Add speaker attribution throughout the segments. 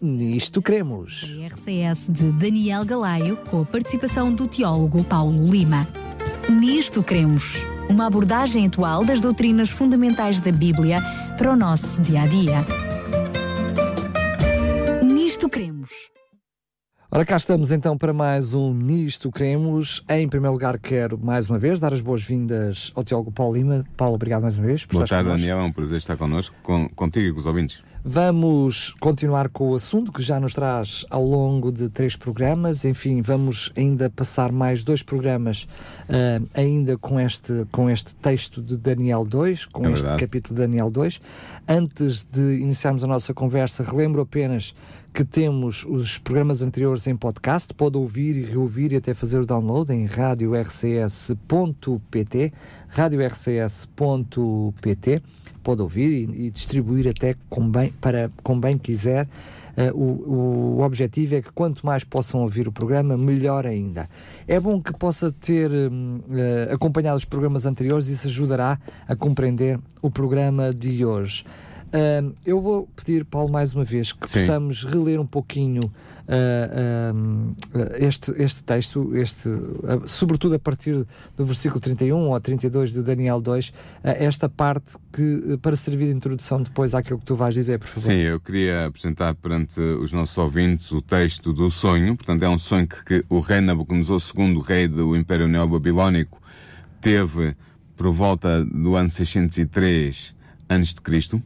Speaker 1: Nisto cremos.
Speaker 2: RCS de Daniel Galaio, com a participação do teólogo Paulo Lima. Nisto cremos. Uma abordagem atual das doutrinas fundamentais da Bíblia para o nosso dia a dia. Nisto cremos.
Speaker 1: Ora, cá estamos então para mais um Nisto Cremos. Em primeiro lugar, quero mais uma vez dar as boas-vindas ao Teólogo Paulo Lima. Paulo, obrigado mais uma vez.
Speaker 3: Boa tarde, Daniel. É um prazer estar connosco, com, contigo e com os ouvintes.
Speaker 1: Vamos continuar com o assunto que já nos traz ao longo de três programas. Enfim, vamos ainda passar mais dois programas, uh, ainda com este, com este texto de Daniel 2, com é este verdade. capítulo de Daniel 2. Antes de iniciarmos a nossa conversa, relembro apenas que temos os programas anteriores em podcast, pode ouvir e reouvir e até fazer o download em radiorcs.pt, radiorcs.pt pode ouvir e, e distribuir até bem, para, com bem quiser. Uh, o, o objetivo é que quanto mais possam ouvir o programa, melhor ainda. É bom que possa ter uh, acompanhado os programas anteriores, isso ajudará a compreender o programa de hoje. Uh, eu vou pedir, Paulo, mais uma vez, que Sim. possamos reler um pouquinho uh, este, este texto, este, uh, sobretudo a partir do versículo 31 ou 32 de Daniel 2, esta parte que, para servir de introdução depois àquilo que tu vais dizer, por favor.
Speaker 3: Sim, eu queria apresentar perante os nossos ouvintes o texto do sonho, portanto é um sonho que, que o rei Nabucodonosor II, rei do Império Neobabilónico, teve por volta do ano 603 antes de Cristo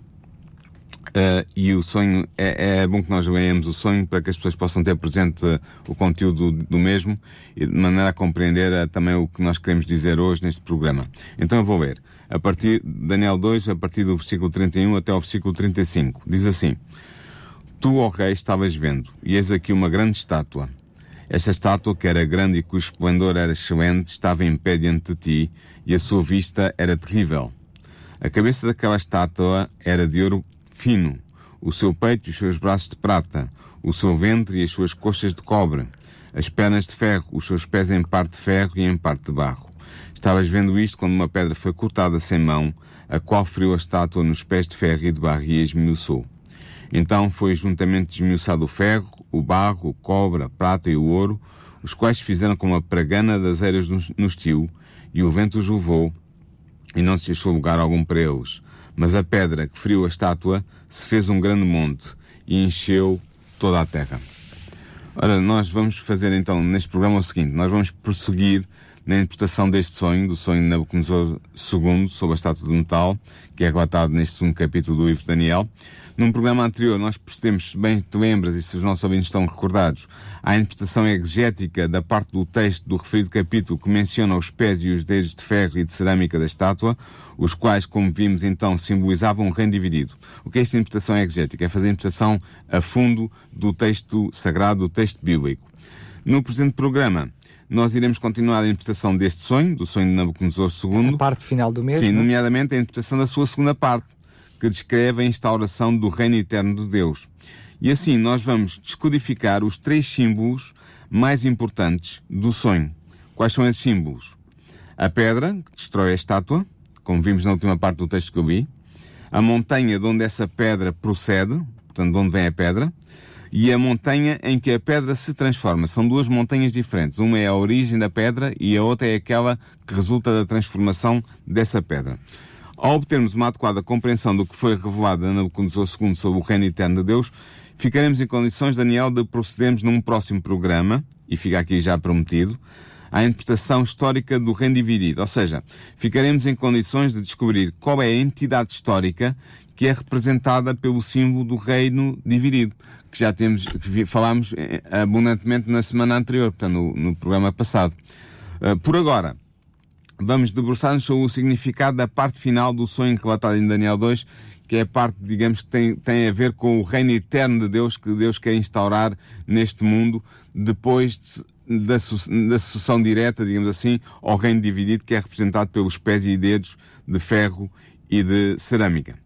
Speaker 3: Uh, e o sonho, é, é, bom que nós leemos o sonho para que as pessoas possam ter presente uh, o conteúdo do, mesmo e de maneira a compreender uh, também o que nós queremos dizer hoje neste programa. Então eu vou ler. A partir, Daniel 2, a partir do versículo 31 até ao versículo 35. Diz assim: Tu, ó rei, estavas vendo, e eis aqui uma grande estátua. Esta estátua, que era grande e cujo esplendor era excelente, estava em pé diante de ti, e a sua vista era terrível. A cabeça daquela estátua era de ouro fino, o seu peito e os seus braços de prata, o seu ventre e as suas coxas de cobre, as pernas de ferro, os seus pés em parte de ferro e em parte de barro. Estavas vendo isto quando uma pedra foi cortada sem mão, a qual feriu a estátua nos pés de ferro e de barro e esmiuçou. Então foi juntamente desmiuçado o ferro, o barro, o cobre, a prata e o ouro, os quais fizeram como a pragana das eiras no estio, e o vento os levou, e não se achou lugar algum para eles. Mas a pedra que feriu a estátua se fez um grande monte e encheu toda a terra. Ora, nós vamos fazer então neste programa o seguinte: nós vamos prosseguir na interpretação deste sonho, do sonho de Nabucodonosor II sobre a estátua de metal, que é relatado neste segundo capítulo do livro de Daniel. Num programa anterior, nós procedemos, se bem te lembras e se os nossos ouvintes estão recordados, à interpretação exegética da parte do texto do referido capítulo que menciona os pés e os dedos de ferro e de cerâmica da estátua, os quais, como vimos então, simbolizavam um reino dividido. O que é esta interpretação exegética? É fazer a interpretação a fundo do texto sagrado, do texto bíblico. No presente programa, nós iremos continuar a interpretação deste sonho, do sonho de Nabucodonosor II.
Speaker 1: A parte final do mesmo.
Speaker 3: Sim, nomeadamente a interpretação da sua segunda parte, que descreve a instauração do reino eterno de Deus. E assim nós vamos descodificar os três símbolos mais importantes do sonho. Quais são esses símbolos? A pedra, que destrói a estátua, como vimos na última parte do texto que eu vi. A montanha de onde essa pedra procede, portanto, de onde vem a pedra. E a montanha em que a pedra se transforma. São duas montanhas diferentes. Uma é a origem da pedra e a outra é aquela que resulta da transformação dessa pedra. Ao obtermos uma adequada compreensão do que foi revelado a Nabucodonosor II sobre o reino eterno de Deus, ficaremos em condições, Daniel, de procedermos num próximo programa, e fica aqui já prometido, à interpretação histórica do reino dividido. Ou seja, ficaremos em condições de descobrir qual é a entidade histórica que é representada pelo símbolo do reino dividido, que já temos, que falámos eh, abundantemente na semana anterior, portanto, no, no programa passado. Uh, por agora, vamos debruçar-nos sobre o significado da parte final do sonho relatado em Daniel 2, que é a parte, digamos, que tem, tem a ver com o reino eterno de Deus que Deus quer instaurar neste mundo depois de, da, da sucessão direta, digamos assim, ao reino dividido que é representado pelos pés e dedos de ferro e de cerâmica.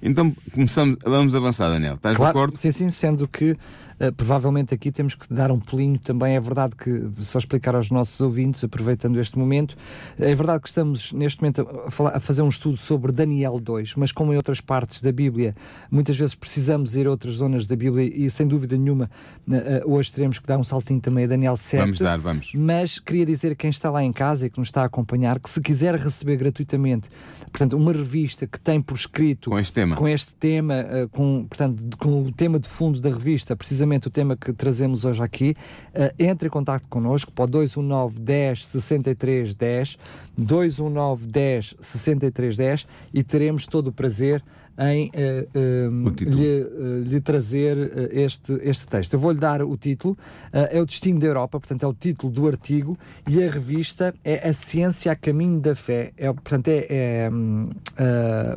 Speaker 3: Então começamos, vamos avançar, Daniel. Estás
Speaker 1: claro,
Speaker 3: de acordo?
Speaker 1: Sim, sim, sendo que Uh, provavelmente aqui temos que dar um pulinho também. É verdade que, só explicar aos nossos ouvintes, aproveitando este momento, é verdade que estamos neste momento a, falar, a, fazer um estudo sobre Daniel 2, mas como em outras partes da Bíblia, muitas vezes precisamos ir a outras zonas da Bíblia e sem dúvida nenhuma, uh, hoje teremos que dar um saltinho também a Daniel 7.
Speaker 3: Vamos dar, vamos.
Speaker 1: Mas queria dizer a quem está lá em casa e que nos está a acompanhar que se quiser receber gratuitamente, portanto, uma revista que tem por escrito
Speaker 3: com este tema,
Speaker 1: com, este tema, uh, com, portanto, com o tema de fundo da revista, precisamente precisamente o tema que trazemos hoje aqui, uh, entre em contato connosco para o 219 10 63 10, 219 10 63 10 e teremos todo o prazer em uh, uh, lhe, uh, lhe, trazer este, este texto. Eu vou-lhe dar o título, é o Destino da Europa, portanto é o título do artigo, e a revista é A Ciência a Caminho da Fé. É, portanto, é, é um,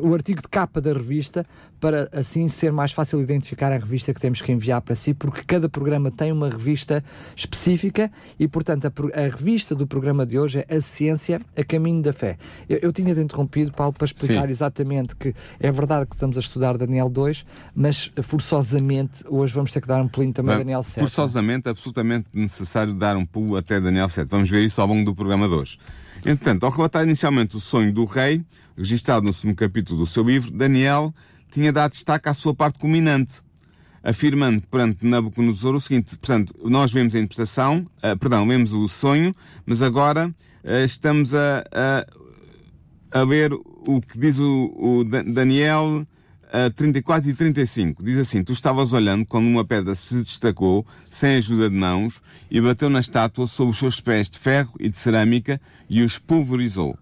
Speaker 1: o artigo de capa da revista, para assim ser mais fácil identificar a revista que temos que enviar para si, porque cada programa tem uma revista específica e, portanto, a, a revista do programa de hoje é A Ciência a Caminho da Fé. Eu, eu tinha-te interrompido, Paulo, para explicar Sim. exatamente que é verdade que estamos a estudar Daniel 2, mas forçosamente hoje vamos ter que dar um pulinho também a Daniel 7.
Speaker 3: Forçosamente, absolutamente necessário dar um pulo até Daniel 7. Vamos ver isso ao longo do programa de hoje. Entretanto, ao relatar inicialmente o sonho do rei, registado no segundo capítulo do seu livro, Daniel tinha dado destaque à sua parte culminante, afirmando perante Nabucodonosor o seguinte, portanto, nós vemos a interpretação, uh, perdão, vemos o sonho, mas agora uh, estamos a, a, a ver o que diz o, o Daniel uh, 34 e 35. Diz assim: Tu estavas olhando quando uma pedra se destacou, sem ajuda de mãos, e bateu na estátua sob os seus pés de ferro e de cerâmica e os pulverizou.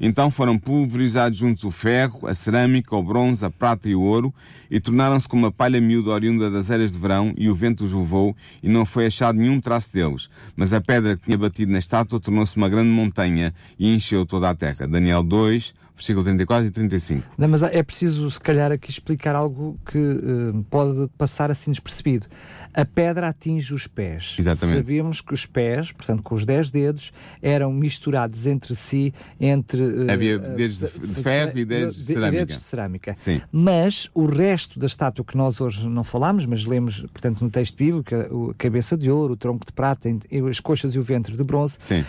Speaker 3: Então foram pulverizados juntos o ferro, a cerâmica, o bronze, a prata e o ouro, e tornaram-se como uma palha miúda oriunda das eras de verão, e o vento os levou, e não foi achado nenhum traço deles. Mas a pedra que tinha batido na estátua tornou-se uma grande montanha e encheu toda a terra. Daniel 2, versículos 34 e 35.
Speaker 1: Não, mas é preciso, se calhar, aqui explicar algo que uh, pode passar assim despercebido. A pedra atinge os pés.
Speaker 3: Exatamente.
Speaker 1: Sabíamos que os pés, portanto, com os 10 dedos, eram misturados entre si, entre.
Speaker 3: Uh, Havia dedos de, de ferro e dedos de, de cerâmica. Dedos de cerâmica.
Speaker 1: Sim. Mas o resto da estátua que nós hoje não falamos, mas lemos, portanto, no texto bíblico, a cabeça de ouro, o tronco de prata, as coxas e o ventre de bronze.
Speaker 3: Sim.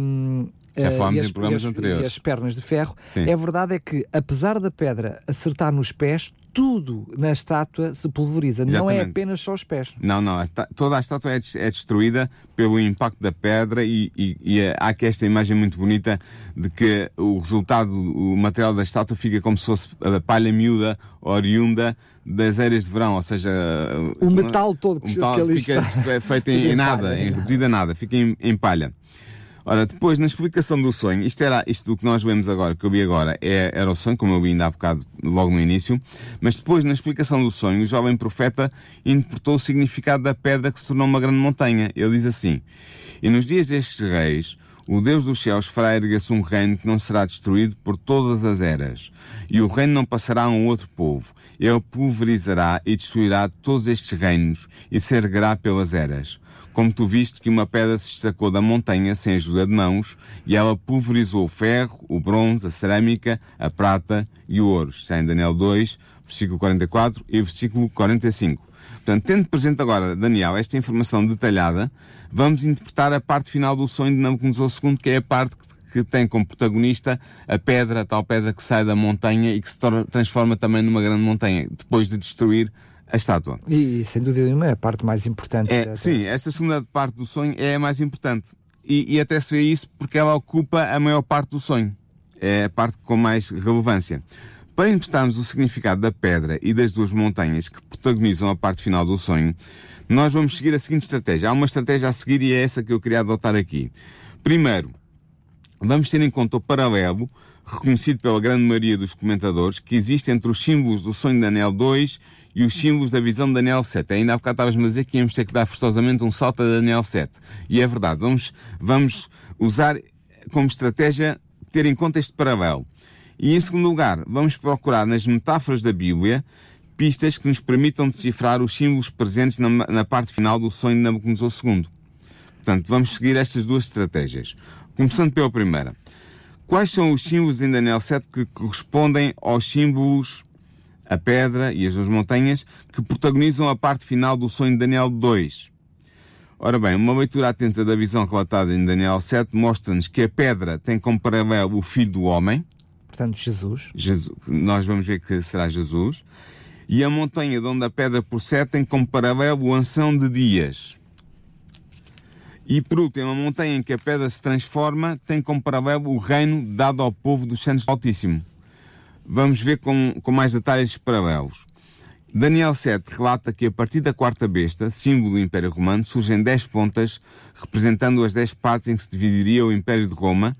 Speaker 3: Um, já eh, falámos em programas
Speaker 1: e as,
Speaker 3: anteriores.
Speaker 1: E as pernas de ferro. Sim. É verdade é que, apesar da pedra acertar nos pés, tudo na estátua se pulveriza. Exatamente. Não é apenas só os pés.
Speaker 3: Não, não. Toda a estátua é, é destruída pelo impacto da pedra e, e, e, há aqui esta imagem muito bonita de que o resultado, o material da estátua fica como se fosse a palha miúda oriunda das eras de verão, ou seja...
Speaker 1: O metal todo
Speaker 3: que, o metal que ali fica está. feito em, em nada, em reduzido a nada, fica em, em palha. Ora, depois, na explicação do sonho, isto era isto do que nós vemos agora, que eu vi agora, é, era o sonho, como eu vi ainda há bocado, logo no início, mas depois, na explicação do sonho, o jovem profeta interpretou o significado da pedra que se tornou uma grande montanha. Ele diz assim: E nos dias destes reis, o Deus dos céus fará erguer-se um reino que não será destruído por todas as eras, e o reino não passará a um outro povo. Ele pulverizará e destruirá todos estes reinos e se erguerá pelas eras como tu viste que uma pedra se destacou da montanha sem ajuda de mãos, e ela pulverizou o ferro, o bronze, a cerâmica, a prata e o ouro. Está em Daniel 2, versículo 44 e versículo 45. Portanto, tendo presente agora, Daniel, esta informação detalhada, vamos interpretar a parte final do sonho de Nabucodonosor II, que é a parte que tem como protagonista a pedra, a tal pedra que sai da montanha e que se transforma também numa grande montanha, depois de destruir a estátua.
Speaker 1: E, sem dúvida nenhuma, é a parte mais importante.
Speaker 3: É, sim, esta segunda parte do sonho é a mais importante. E, e até se vê isso porque ela ocupa a maior parte do sonho. É a parte com mais relevância. Para interpretarmos o significado da pedra e das duas montanhas que protagonizam a parte final do sonho, nós vamos seguir a seguinte estratégia. Há uma estratégia a seguir e é essa que eu queria adotar aqui. Primeiro, vamos ter em conta o paralelo reconhecido pela grande maioria dos comentadores, que existe entre os símbolos do sonho de Daniel 2 e os símbolos da visão de Daniel 7. Ainda há bocado estavas-me a dizer que íamos ter que dar forçosamente um salto a Daniel 7. E é verdade, vamos, vamos usar como estratégia ter em conta este paralelo. E em segundo lugar, vamos procurar nas metáforas da Bíblia pistas que nos permitam decifrar os símbolos presentes na, na parte final do sonho de Nabucodonosor II. Portanto, vamos seguir estas duas estratégias. Começando pela primeira. Quais são os símbolos em Daniel 7 que correspondem aos símbolos a pedra e as duas montanhas que protagonizam a parte final do sonho de Daniel 2. Ora bem, uma leitura atenta da visão relatada em Daniel 7 mostra-nos que a pedra tem como paralelo o Filho do Homem.
Speaker 1: Portanto, Jesus.
Speaker 3: Jesus. Nós vamos ver que será Jesus. E a montanha de onde a pedra procede tem como paralelo o Ancião de Dias. E por último, a montanha em que a pedra se transforma tem como paralelo o reino dado ao povo dos santos do Altíssimo. Vamos ver com, com mais detalhes estes paralelos. Daniel 7 relata que a partir da quarta besta, símbolo do Império Romano, surgem dez pontas representando as dez partes em que se dividiria o Império de Roma,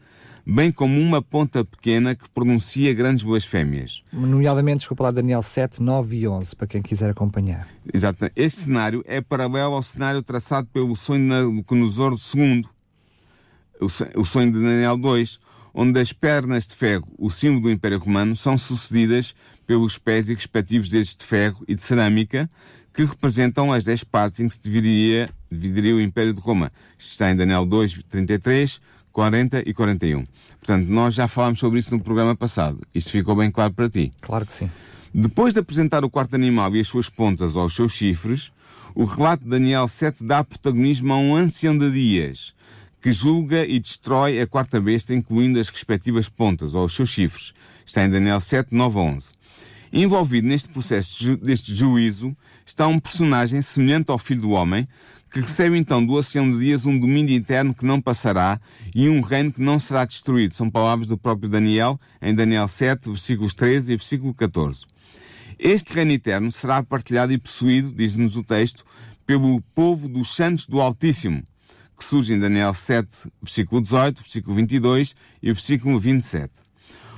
Speaker 3: bem como uma ponta pequena que pronuncia grandes blasfémias.
Speaker 1: Nomeadamente, desculpa lá, Daniel 7, 9 e 11, para quem quiser acompanhar.
Speaker 3: Exato. Este cenário é paralelo ao cenário traçado pelo sonho de Nabucodonosor II, o sonho de Daniel 2, onde as pernas de ferro, o símbolo do Império Romano, são sucedidas pelos pés e respectivos dedos de ferro e de cerâmica, que representam as dez partes em que se dividiria, dividiria o Império de Roma. Isto está em Daniel 2, 33, 40 e 41. Portanto, nós já falámos sobre isso no programa passado. Isto ficou bem claro para ti?
Speaker 1: Claro que sim.
Speaker 3: Depois de apresentar o quarto animal e as suas pontas ou os seus chifres, o relato de Daniel 7 dá protagonismo a um ancião de dias, que julga e destrói a quarta besta, incluindo as respectivas pontas ou os seus chifres. Está em Daniel 7, 9 a 11. Envolvido neste processo deste juízo está um personagem semelhante ao Filho do Homem, que recebe então do Oceano de Dias um domínio interno que não passará e um reino que não será destruído. São palavras do próprio Daniel, em Daniel 7, versículos 13 e versículo 14. Este reino eterno será partilhado e possuído, diz-nos o texto, pelo povo dos santos do Altíssimo, que surge em Daniel 7, versículo 18, versículo 22 e versículo 27.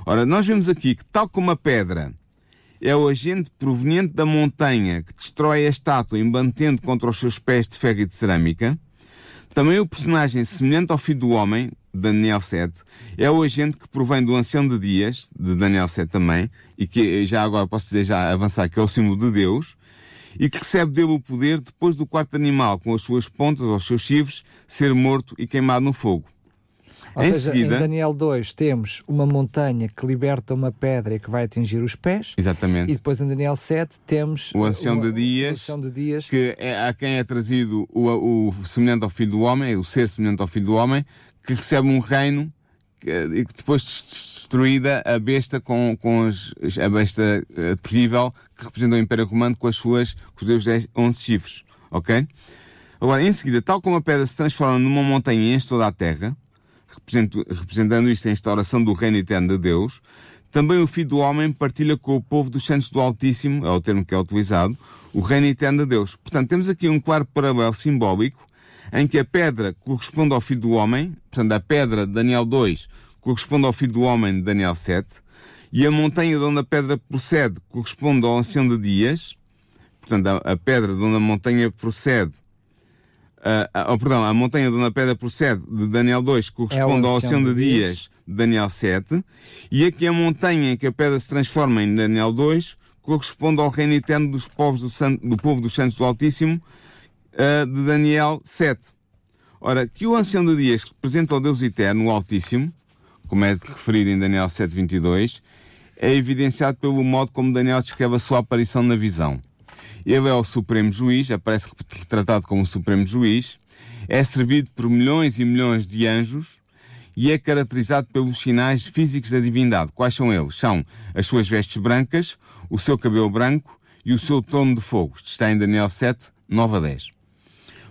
Speaker 3: Ora, nós vemos aqui que, tal como a pedra é o agente proveniente da montanha que destrói a estátua embatendo contra os seus pés de ferro e de cerâmica. Também o personagem semelhante ao filho do homem, Daniel 7, é o agente que provém do ancião de dias, de Daniel 7 também, e que já agora posso dizer já avançar que é o símbolo de Deus, e que recebe dele o poder depois do quarto animal, com as suas pontas ou os seus chifres, ser morto e queimado no fogo.
Speaker 1: Ou em seja, seguida, em Daniel 2 temos uma montanha que liberta uma pedra e que vai atingir os pés.
Speaker 3: Exatamente.
Speaker 1: E depois em Daniel 7 temos
Speaker 3: o ancião, de, dias,
Speaker 1: de dias,
Speaker 3: que é a quem é trazido o, o semelhante ao filho do homem, o ser semelhante ao filho do homem, que recebe um reino e que depois destruída a besta com, com as, a besta uh, terrível que representa o Império Romano com as suas com os seus 11 chifres, ok? Agora, em seguida, tal como a pedra se transforma numa montanha e enche toda a terra, representando isto a instauração do reino eterno de Deus, também o Filho do Homem partilha com o povo dos santos do Altíssimo, é o termo que é utilizado, o reino eterno de Deus. Portanto, temos aqui um claro paralelo simbólico em que a pedra corresponde ao Filho do Homem, portanto, a pedra de Daniel 2 corresponde ao Filho do Homem de Daniel 7, e a montanha de onde a pedra procede corresponde ao Ancião de Dias, portanto, a, pedra de onde a montanha procede Uh, oh, perdão, a montanha de onde a pedra procede de Daniel 2 corresponde é ao Oceano de Dias de Daniel 7, e aqui a montanha em que a pedra se transforma em Daniel 2 corresponde ao reino eterno dos povos do, Santo, do povo dos santos do Altíssimo uh, de Daniel 7. Ora, que o Ancião de Dias representa o Deus Eterno, o Altíssimo, como é referido em Daniel 7.22, é evidenciado pelo modo como Daniel descreve a sua aparição na visão. Ele é o Supremo Juiz, aparece retratado como o Supremo Juiz, é servido por milhões e milhões de anjos e é caracterizado pelos sinais físicos da divindade. Quais são eles? São as suas vestes brancas, o seu cabelo branco e o seu trono de fogo. Isto está em Daniel 7, 9 a 10.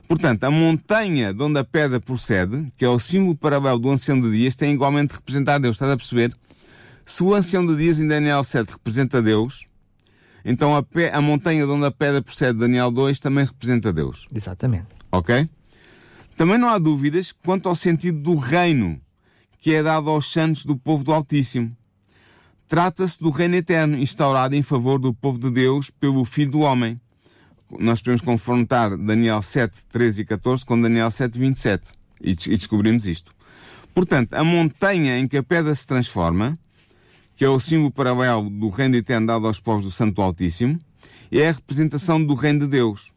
Speaker 3: Portanto, a montanha de onde a pedra procede, que é o símbolo paralelo do ancião de dias, tem igualmente de representar Deus. Estás a perceber? Se o ancião de dias em Daniel 7 representa Deus, então a, pé, a montanha de onde a pedra procede Daniel 2 também representa Deus.
Speaker 1: Exatamente.
Speaker 3: Ok? Também não há dúvidas quanto ao sentido do reino que é dado aos santos do povo do Altíssimo. Trata-se do reino eterno instaurado em favor do povo de Deus pelo Filho do Homem. Nós podemos confrontar Daniel 7, 13 e 14 com Daniel 7, 27 e, e descobrimos isto. Portanto, a montanha em que a pedra se transforma que é o símbolo paralelo do reino eterno dado aos povos do Santo Altíssimo, é a representação do reino de Deus.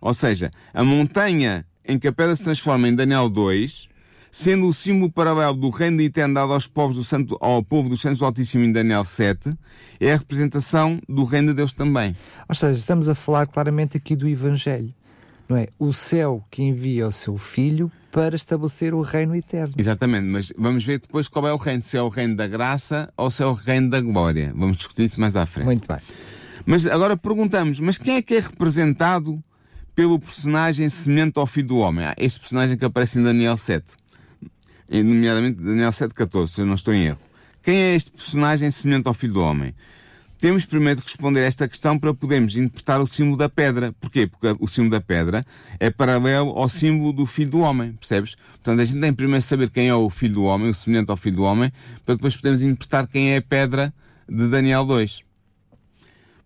Speaker 3: Ou seja, a montanha em que a pedra se transforma em Daniel 2 sendo o símbolo paralelo do reino eterno dado aos povos do Santo, ao povo do Santos do Altíssimo em Daniel 7, é a representação do reino de Deus também.
Speaker 1: Ou seja, estamos a falar claramente aqui do Evangelho. Não é? O céu que envia o seu Filho para estabelecer o reino eterno.
Speaker 3: Exatamente, mas vamos ver depois qual é o reino, se é o reino da graça ou se é o reino da glória. Vamos discutir isso mais à frente.
Speaker 1: Muito bem.
Speaker 3: Mas agora perguntamos, mas quem é que é representado pelo personagem semelhante ao Filho do Homem? Ah, este personagem que aparece em Daniel 7. Nomeadamente Daniel 7.14, se eu não estou em erro. Quem é este personagem semelhante ao Filho do Homem? Temos primeiro de responder a esta questão para podermos interpretar o símbolo da pedra. Porquê? Porque o símbolo da pedra é paralelo ao símbolo do Filho do Homem, percebes? Portanto, a gente tem primeiro de saber quem é o Filho do Homem, o semelhante ao Filho do Homem, para depois podermos interpretar quem é a pedra de Daniel 2.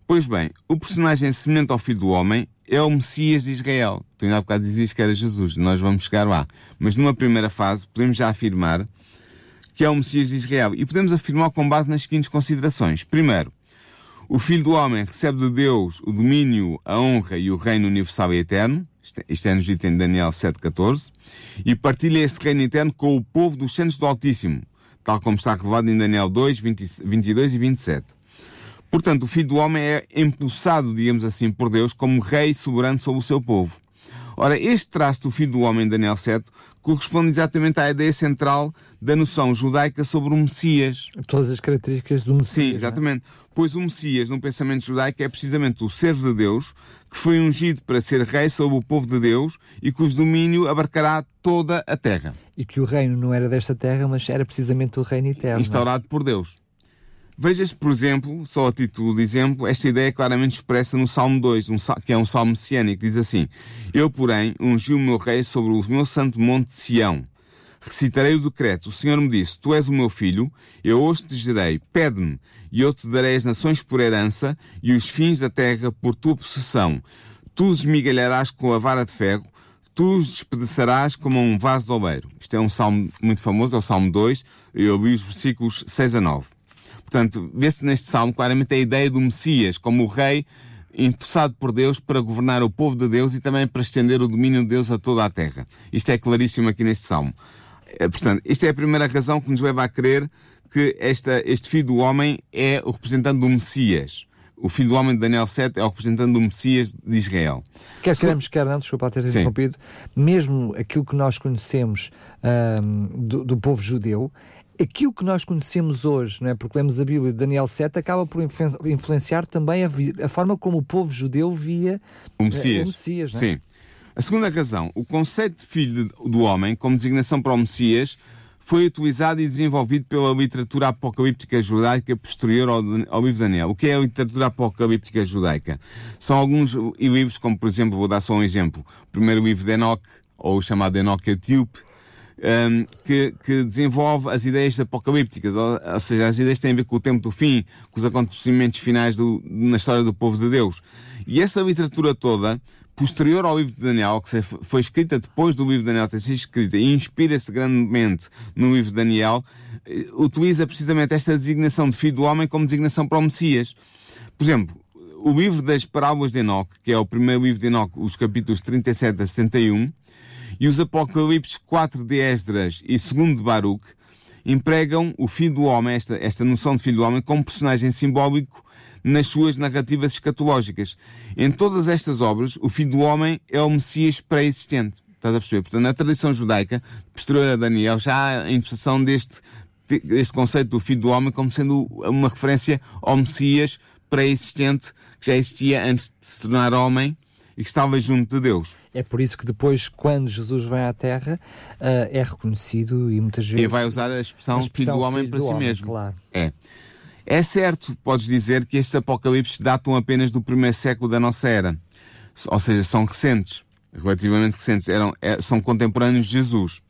Speaker 3: Pois bem, o personagem semelhante ao Filho do Homem é o Messias de Israel. Tu ainda há bocado dizias que era Jesus, nós vamos chegar lá. Mas numa primeira fase podemos já afirmar que é o Messias de Israel. E podemos afirmar com base nas seguintes considerações. Primeiro, o Filho do Homem recebe de Deus o domínio, a honra e o reino universal e eterno. Isto é nos dito em Daniel 7,14. E partilha esse reino eterno com o povo dos santos do Altíssimo, tal como está revelado em Daniel 2, 20, 22 e 27. Portanto, o Filho do Homem é impulsado, digamos assim, por Deus como rei soberano sobre o seu povo. Ora, este traço do Filho do Homem, em Daniel 7, corresponde exatamente à ideia central da noção judaica sobre o Messias.
Speaker 1: Todas as características do Messias.
Speaker 3: Sim, é? exatamente. É? Pois o Messias, no pensamento judaico, é precisamente o servo de Deus, que foi ungido para ser rei sobre o povo de Deus e cujo domínio abarcará toda a terra.
Speaker 1: E que o reino não era desta terra, mas era precisamente o reino eterno.
Speaker 3: Instaurado por Deus. Vejas, por exemplo, só a título de exemplo, esta ideia é claramente expressa no Salmo 2, um, que é um salmo messiânico, diz assim: Eu, porém, ungi o meu rei sobre o meu santo monte de Sião. Recitarei o decreto. O Senhor me disse: Tu és o meu filho, eu hoje te gerei, pede-me, e eu te darei as nações por herança e os fins da terra por tua possessão. Tu os esmigalharás com a vara de ferro, tu os despedaçarás como um vaso de oleiro. Isto é um salmo muito famoso, é o Salmo 2, eu li os versículos 6 a 9. Portanto, vê-se neste salmo claramente a ideia do Messias como o rei impulsado por Deus para governar o povo de Deus e também para estender o domínio de Deus a toda a terra. Isto é claríssimo aqui neste salmo. Eh, portanto, esta é a primeira razão que nos leva a crer que esta, este filho do homem é o representante do Messias. O filho do homem de Daniel 7 é o representante do Messias de Israel.
Speaker 1: Quer queremos, quer não, desculpa ter interrompido, mesmo aquilo que nós conhecemos do, do povo judeu aquilo que nós conhecemos hoje, não é? porque lemos a Bíblia de Daniel 7, acaba por influenciar também a, a forma como o povo judeu via
Speaker 3: o Messias. O Messias é? Sim. A segunda razão, o conceito de filho do homem, como designação para o Messias, foi utilizado e desenvolvido pela literatura apocalíptica judaica posterior ao, livro de Daniel. O que é a literatura apocalíptica judaica? São alguns livros, como por exemplo, vou dar só um exemplo, o primeiro livro de Enoch, ou o chamado Enoch Etíope, um, que, que, desenvolve as ideias apocalípticas, ou, ou, seja, as ideias têm a ver com o tempo do fim, com os acontecimentos finais do, na história do povo de Deus. E essa literatura toda, posterior ao livro de Daniel, que foi escrita depois do livro de Daniel ter sido escrita e inspira-se grandemente no livro de Daniel, eh, utiliza precisamente esta designação de filho do homem como designação para o Messias. Por exemplo, o livro das parábolas de Enoch, que é o primeiro livro de Enoch, os capítulos 37 a 71, e os Apocalipses 4 de Esdras e 2 de Baruch empregam o Filho do Homem, esta, esta noção de Filho do Homem, como personagem simbólico nas suas narrativas escatológicas. Em todas estas obras, o Filho do Homem é o Messias pré-existente. Estás a perceber? Portanto, na tradição judaica, posterior a Daniel, já há a interpretação deste, deste conceito do Filho do Homem como sendo uma referência ao Messias pré-existente que já existia antes de se tornar homem e que estava junto de Deus.
Speaker 1: É por isso que depois, quando Jesus vem à Terra, uh, é reconhecido e muitas vezes.
Speaker 3: E vai usar a expressão, a expressão filho do homem filho para do si
Speaker 1: homem,
Speaker 3: mesmo.
Speaker 1: Claro.
Speaker 3: É. É certo, podes dizer que estes apocalipses datam apenas do primeiro século da nossa era. Ou seja, são recentes, relativamente recentes, eram, é, são contemporâneos de Jesus.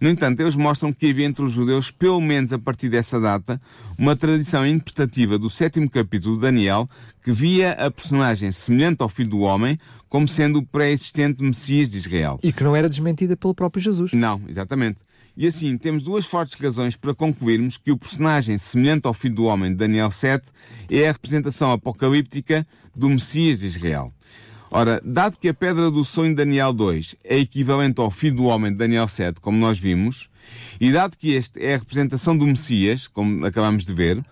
Speaker 3: No entanto, eles mostram que havia entre os judeus, pelo menos a partir dessa data, uma tradição interpretativa do sétimo capítulo de Daniel que via a personagem semelhante ao filho do homem como sendo o pré-existente Messias de Israel.
Speaker 1: E que não era desmentida pelo próprio Jesus.
Speaker 3: Não, exatamente. E assim, temos duas fortes razões para concluirmos que o personagem semelhante ao filho do homem de Daniel 7 é a representação apocalíptica do Messias de Israel. Ora, dado que a pedra do sonho de Daniel 2 é equivalente ao filho do homem de Daniel 7, como nós vimos, e dado que este é a representação do Messias, como acabamos de ver,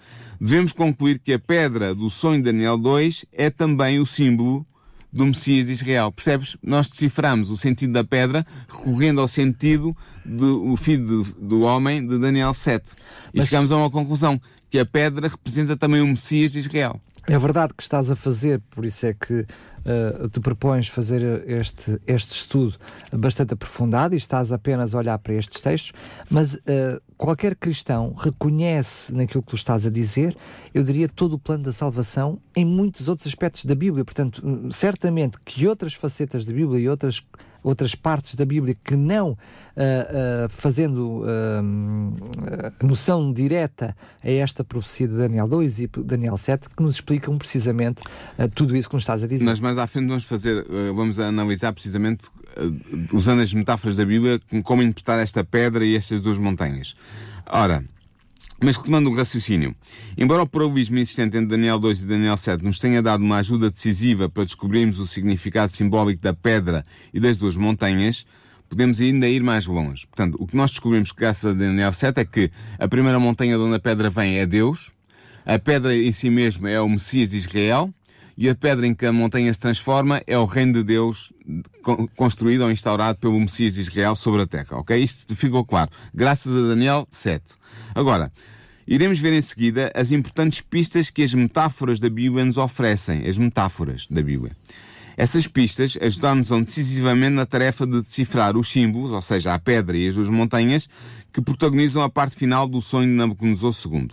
Speaker 3: devemos concluir que a pedra do sonho de Daniel 2 é também o símbolo do Messias de Israel. Percebes? Nós deciframos o sentido da pedra recorrendo ao sentido do filho do, do homem de Daniel 7. E Mas... chegamos a uma conclusão, que a pedra representa também o Messias de Israel.
Speaker 1: É verdade que estás a fazer, por isso é que uh, te propões fazer este, este estudo bastante aprofundado e estás apenas a olhar para estes textos, mas uh, qualquer cristão reconhece naquilo que tu estás a dizer, eu diria, todo o plano da salvação em muitos outros aspectos da Bíblia. Portanto, certamente que outras facetas da Bíblia e outras outras partes da Bíblia que não uh, uh, fazendo uh, noção direta a esta profecia de Daniel 2 e Daniel 7 que nos explicam precisamente tudo isso que nos estás a dizer.
Speaker 3: Mas mais à frente vamos fazer, vamos analisar precisamente usando as metáforas da Bíblia como interpretar esta pedra e estas duas montanhas. Ora, mas retomando o raciocínio, embora o paralelismo existente entre Daniel 2 e Daniel 7 nos tenha dado uma ajuda decisiva para descobrirmos o significado simbólico da pedra e das duas montanhas, podemos ainda ir mais longe. Portanto, o que nós descobrimos graças a Daniel 7 é que a primeira montanha de onde a pedra vem é Deus, a pedra em si mesma é o Messias de Israel, e a pedra em que a montanha se transforma é o reino de Deus construído ou instaurado pelo Messias de Israel sobre a terra. Ok? Isto ficou claro. Graças a Daniel 7. Agora, iremos ver em seguida as importantes pistas que as metáforas da Bíblia nos oferecem. As metáforas da Bíblia. Essas pistas ajudaram-nos decisivamente na tarefa de decifrar os símbolos, ou seja, a pedra e as duas montanhas, que protagonizam a parte final do sonho de Nabucodonosor II.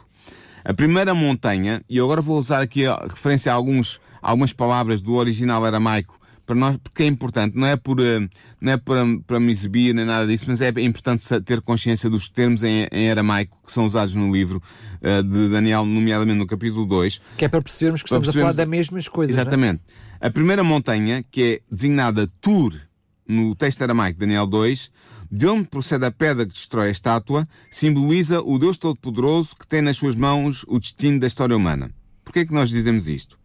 Speaker 3: A primeira montanha, e agora vou usar aqui a referência a alguns, algumas palavras do original aramaico, para nós, porque é importante, não é por, eh, não é para, para me exibir nem nada disso, mas é importante ter consciência dos termos em, em aramaico que são usados no livro uh, de Daniel, nomeadamente no capítulo 2.
Speaker 1: Que é para percebermos que estamos percebermos... a falar das mesmas coisas.
Speaker 3: É? Exatamente. É? A primeira montanha, que é designada Tur no texto aramaico de Daniel 2, de onde procede a pedra que destrói a estátua, simboliza o Deus Todo-Poderoso que tem nas suas mãos o destino da história humana. Por que é que nós dizemos isto?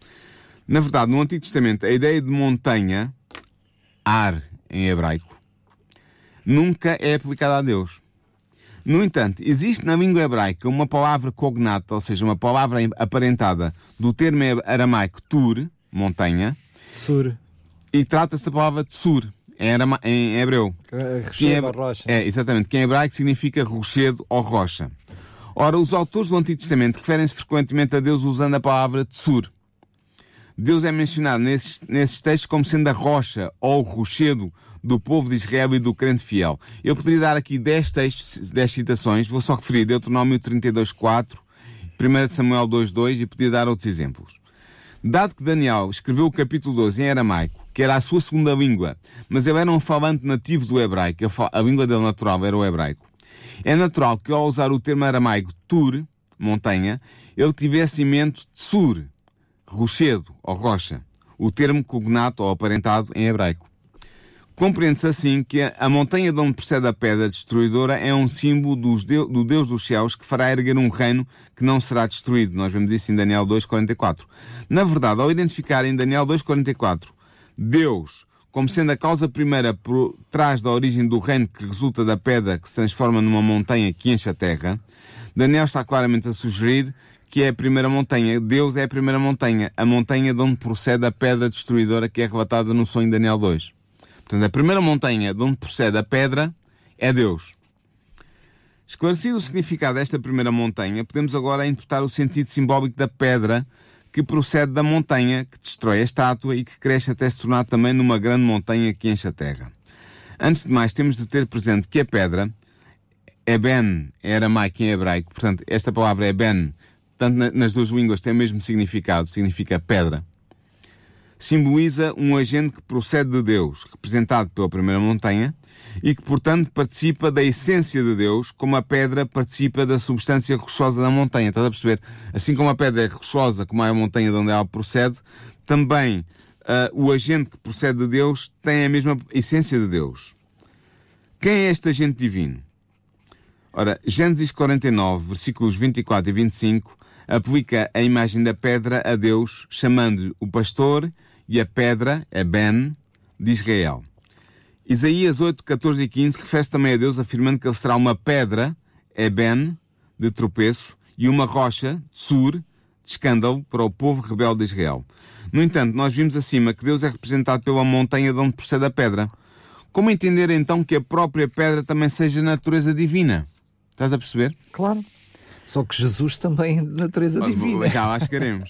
Speaker 3: Na verdade, no Antigo Testamento, a ideia de montanha, ar em hebraico, nunca é aplicada a Deus. No entanto, existe na língua hebraica uma palavra cognata, ou seja, uma palavra aparentada do termo aramaico tur, montanha,
Speaker 1: sur,
Speaker 3: e trata-se da palavra tsur, era em hebreu.
Speaker 1: Rochedo ou rocha.
Speaker 3: É, exatamente, que em hebraico significa rochedo ou rocha. Ora, os autores do Antigo Testamento referem-se frequentemente a Deus usando a palavra tsur. Deus é mencionado nesses, nesses textos como sendo a rocha ou o rochedo do povo de Israel e do crente fiel. Eu poderia dar aqui 10 textos, 10 citações, vou só referir Deuteronômio 32.4, 1 Samuel 2.2 e podia dar outros exemplos. Dado que Daniel escreveu o capítulo 12 em aramaico, que era a sua segunda língua, mas ele era um falante nativo do hebraico, a língua dele natural era o hebraico. É natural que ao usar o termo aramaico tur, montanha, ele tivesse em mente tsur, rochedo ou rocha, o termo cognato ou aparentado em hebraico. Compreende-se assim que a montanha de onde procede a pedra destruidora é um símbolo do Deus dos céus que fará erguer um reino que não será destruído. Nós vemos isso em Daniel 2,44. Na verdade, ao identificar em Daniel 2,44 Deus como sendo a causa primeira por trás da origem do reino que resulta da pedra que se transforma numa montanha que enche a terra, Daniel está claramente a sugerir que é a primeira montanha. Deus é a primeira montanha, a montanha de onde procede a pedra destruidora que é relatada no sonho de Daniel 2. Portanto, a primeira montanha de onde procede a pedra é Deus. Esclarecido o significado desta primeira montanha, podemos agora interpretar o sentido simbólico da pedra que procede da montanha que destrói a estátua e que cresce até se tornar também numa grande montanha que enche a terra. Antes de mais, temos de ter presente que a pedra é ben, é aramaico em hebraico, portanto, esta palavra é ben, tanto nas duas línguas tem o mesmo significado, significa pedra. Simboliza um agente que procede de Deus, representado pela primeira montanha, e que, portanto, participa da essência de Deus, como a pedra participa da substância rochosa da montanha. Estás a perceber? Assim como a pedra é rochosa, como é a montanha de onde ela procede, também uh, o agente que procede de Deus tem a mesma essência de Deus. Quem é este agente divino? Ora, Gênesis 49, versículos 24 e 25, aplica a imagem da pedra a Deus, chamando-lhe o pastor e a pedra é Ben de Israel. Isaías 8, 14 e 15 refere-se também a Deus afirmando que ele será uma pedra, é Ben, de tropeço, e uma rocha, Tsur, de escândalo para o povo rebelde de Israel. No entanto, nós vimos acima que Deus é representado pela montanha de onde procede a pedra. Como entender então que a própria pedra também seja natureza divina? Estás a perceber?
Speaker 1: Claro. Só que Jesus também é de natureza divina.
Speaker 3: Já lá chegaremos.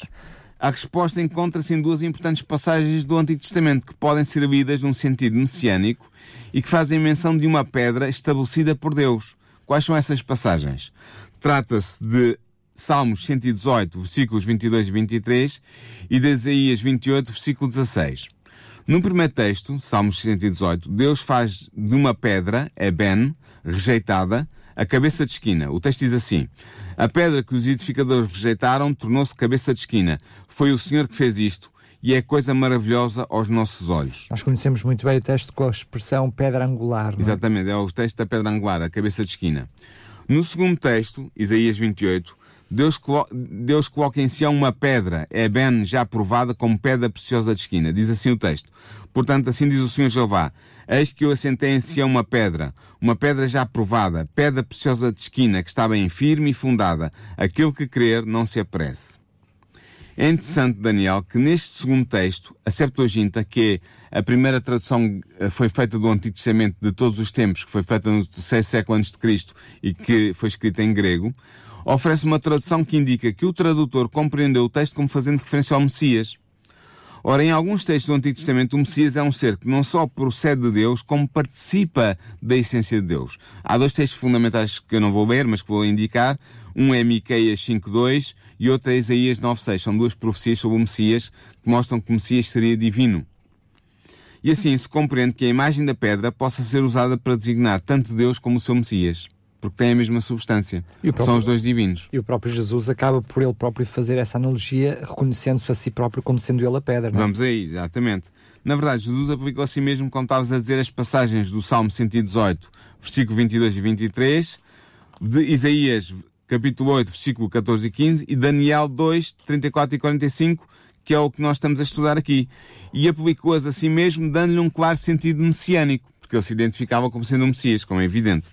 Speaker 3: A resposta encontra-se em duas importantes passagens do Antigo Testamento que podem ser lidas num sentido messiânico e que fazem menção de uma pedra estabelecida por Deus. Quais são essas passagens? Trata-se de Salmos 118, versículos 22 e 23 e de Isaías 28, versículo 16. No primeiro texto, Salmos 118, Deus faz de uma pedra, é Ben, rejeitada, a cabeça de esquina. O texto diz assim: A pedra que os edificadores rejeitaram tornou-se cabeça de esquina. Foi o Senhor que fez isto e é coisa maravilhosa aos nossos olhos.
Speaker 1: Nós conhecemos muito bem o texto com a expressão pedra angular. É?
Speaker 3: Exatamente, é o texto da pedra angular, a cabeça de esquina. No segundo texto, Isaías 28, Deus, Deus coloca em Sião uma pedra, é bem já provada como pedra preciosa de esquina. Diz assim o texto. Portanto, assim diz o Senhor Jeová: Eis que eu assentei em Sião uma pedra, uma pedra já provada, pedra preciosa de esquina, que está bem firme e fundada. Aquele que crer não se apresse. É interessante, Daniel, que neste segundo texto, a Septuaginta, que é a primeira tradução eh, foi feita do Antigo Testamento de todos os tempos, que foi feita no terceiro século antes de Cristo e que foi escrita em grego, oferece uma tradução que indica que o tradutor compreendeu o texto como fazendo referência ao Messias. Ora, em alguns textos do Antigo Testamento, o Messias é um ser que não só procede de Deus, como participa da essência de Deus. Há dois textos fundamentais que eu não vou ler, mas que vou indicar. Um é Miqueias 5.2 e outro é Isaías 9.6. São duas profecias sobre o Messias que mostram que o Messias seria divino. E assim se compreende que a imagem da pedra possa ser usada para designar tanto Deus como o seu Messias porque têm a mesma substância. Próprio, São os dois divinos.
Speaker 1: E o próprio Jesus acaba por ele próprio fazer essa analogia, reconhecendo-se a si próprio como sendo ele a pedra. Não
Speaker 3: é? Vamos aí, exatamente. Na verdade, Jesus aplicou a si mesmo, como estavas a dizer, as passagens do Salmo 118, versículo 22 e 23, de Isaías, capítulo 8, versículo 14 e 15, e Daniel 2, 34 e 45, que é o que nós estamos a estudar aqui. E aplicou-as a si mesmo, dando-lhe um claro sentido messiânico, porque ele se identificava como sendo um Messias, como é evidente.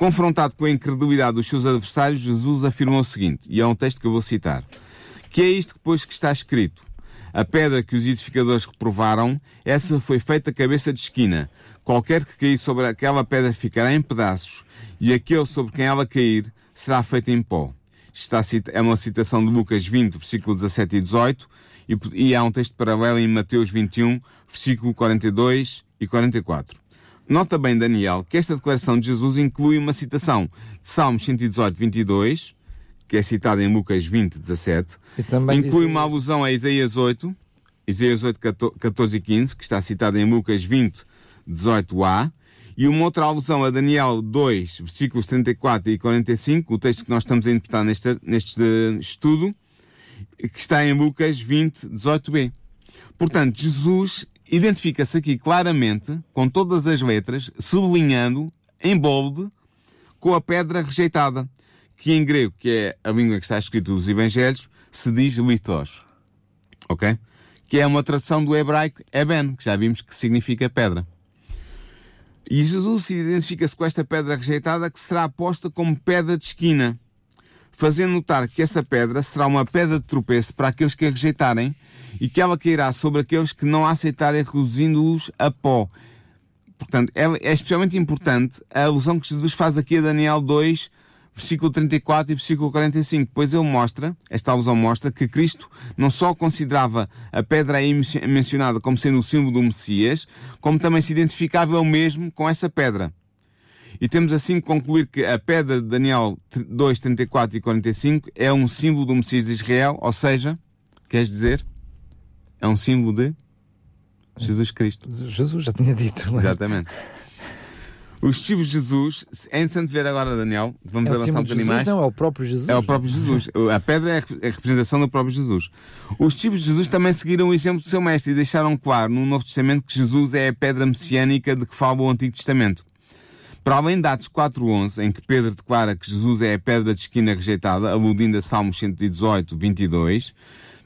Speaker 3: Confrontado com a incredulidade dos seus adversários, Jesus afirmou o seguinte, e é um texto que eu vou citar: Que é isto depois que está escrito? A pedra que os edificadores reprovaram, essa foi feita cabeça de esquina. Qualquer que cair sobre aquela pedra ficará em pedaços, e aquele sobre quem ela cair será feito em pó. Está, é uma citação de Lucas 20, versículo 17 e 18, e, e há um texto paralelo em Mateus 21, versículo 42 e 44. Nota bem, Daniel, que esta declaração de Jesus inclui uma citação de Salmos 118, 22, que é citada em Lucas 20, 17. inclui uma alusão a Isaías 8, Isaías 8, 14 e 15, que está citada em Lucas 20, 18a. E uma outra alusão a Daniel 2, versículos 34 e 45, o texto que nós estamos a interpretar neste, neste estudo, que está em Lucas 20, 18b. Portanto, Jesus identifica-se aqui claramente, com todas as letras, sublinhando em bold, com a pedra rejeitada, que em grego, que é a língua que está escrito nos Evangelhos, se diz lithos. Ok? Que é uma tradução do hebraico eben, que já vimos que significa pedra. E Jesus identifica-se com esta pedra rejeitada que será posta como pedra de esquina, fazendo notar que essa pedra será uma pedra de tropeço para aqueles que a rejeitarem e que ela cairá sobre aqueles que não a aceitarem, reduzindo-os a pó. Portanto, é, é, especialmente importante a alusão que Jesus faz aqui a Daniel 2, versículo 34 e versículo 45, pois ele mostra, esta alusão mostra, que Cristo não só considerava a pedra aí mencionada como sendo o símbolo do Messias, como também se identificava ele mesmo com essa pedra. E temos assim que concluir que a pedra de Daniel 2, 34 e 45 é um símbolo do Messias de Israel, ou seja, queres dizer? é um símbolo de Jesus Cristo.
Speaker 1: Jesus, já tinha dito.
Speaker 3: É? Exatamente. Os tipos de Jesus, é interessante ver agora, Daniel, vamos é avançar um bocadinho mais.
Speaker 1: Não, é o próprio Jesus.
Speaker 3: É o próprio Jesus. A pedra é a representação do próprio Jesus. Os tipos de Jesus também seguiram o exemplo do seu mestre e deixaram claro no Novo Testamento que Jesus é a pedra messiânica de que fala o Antigo Testamento. Para além de Atos 4.11, em que Pedro declara que Jesus é a pedra de esquina rejeitada, aludindo a Salmos 118, 22,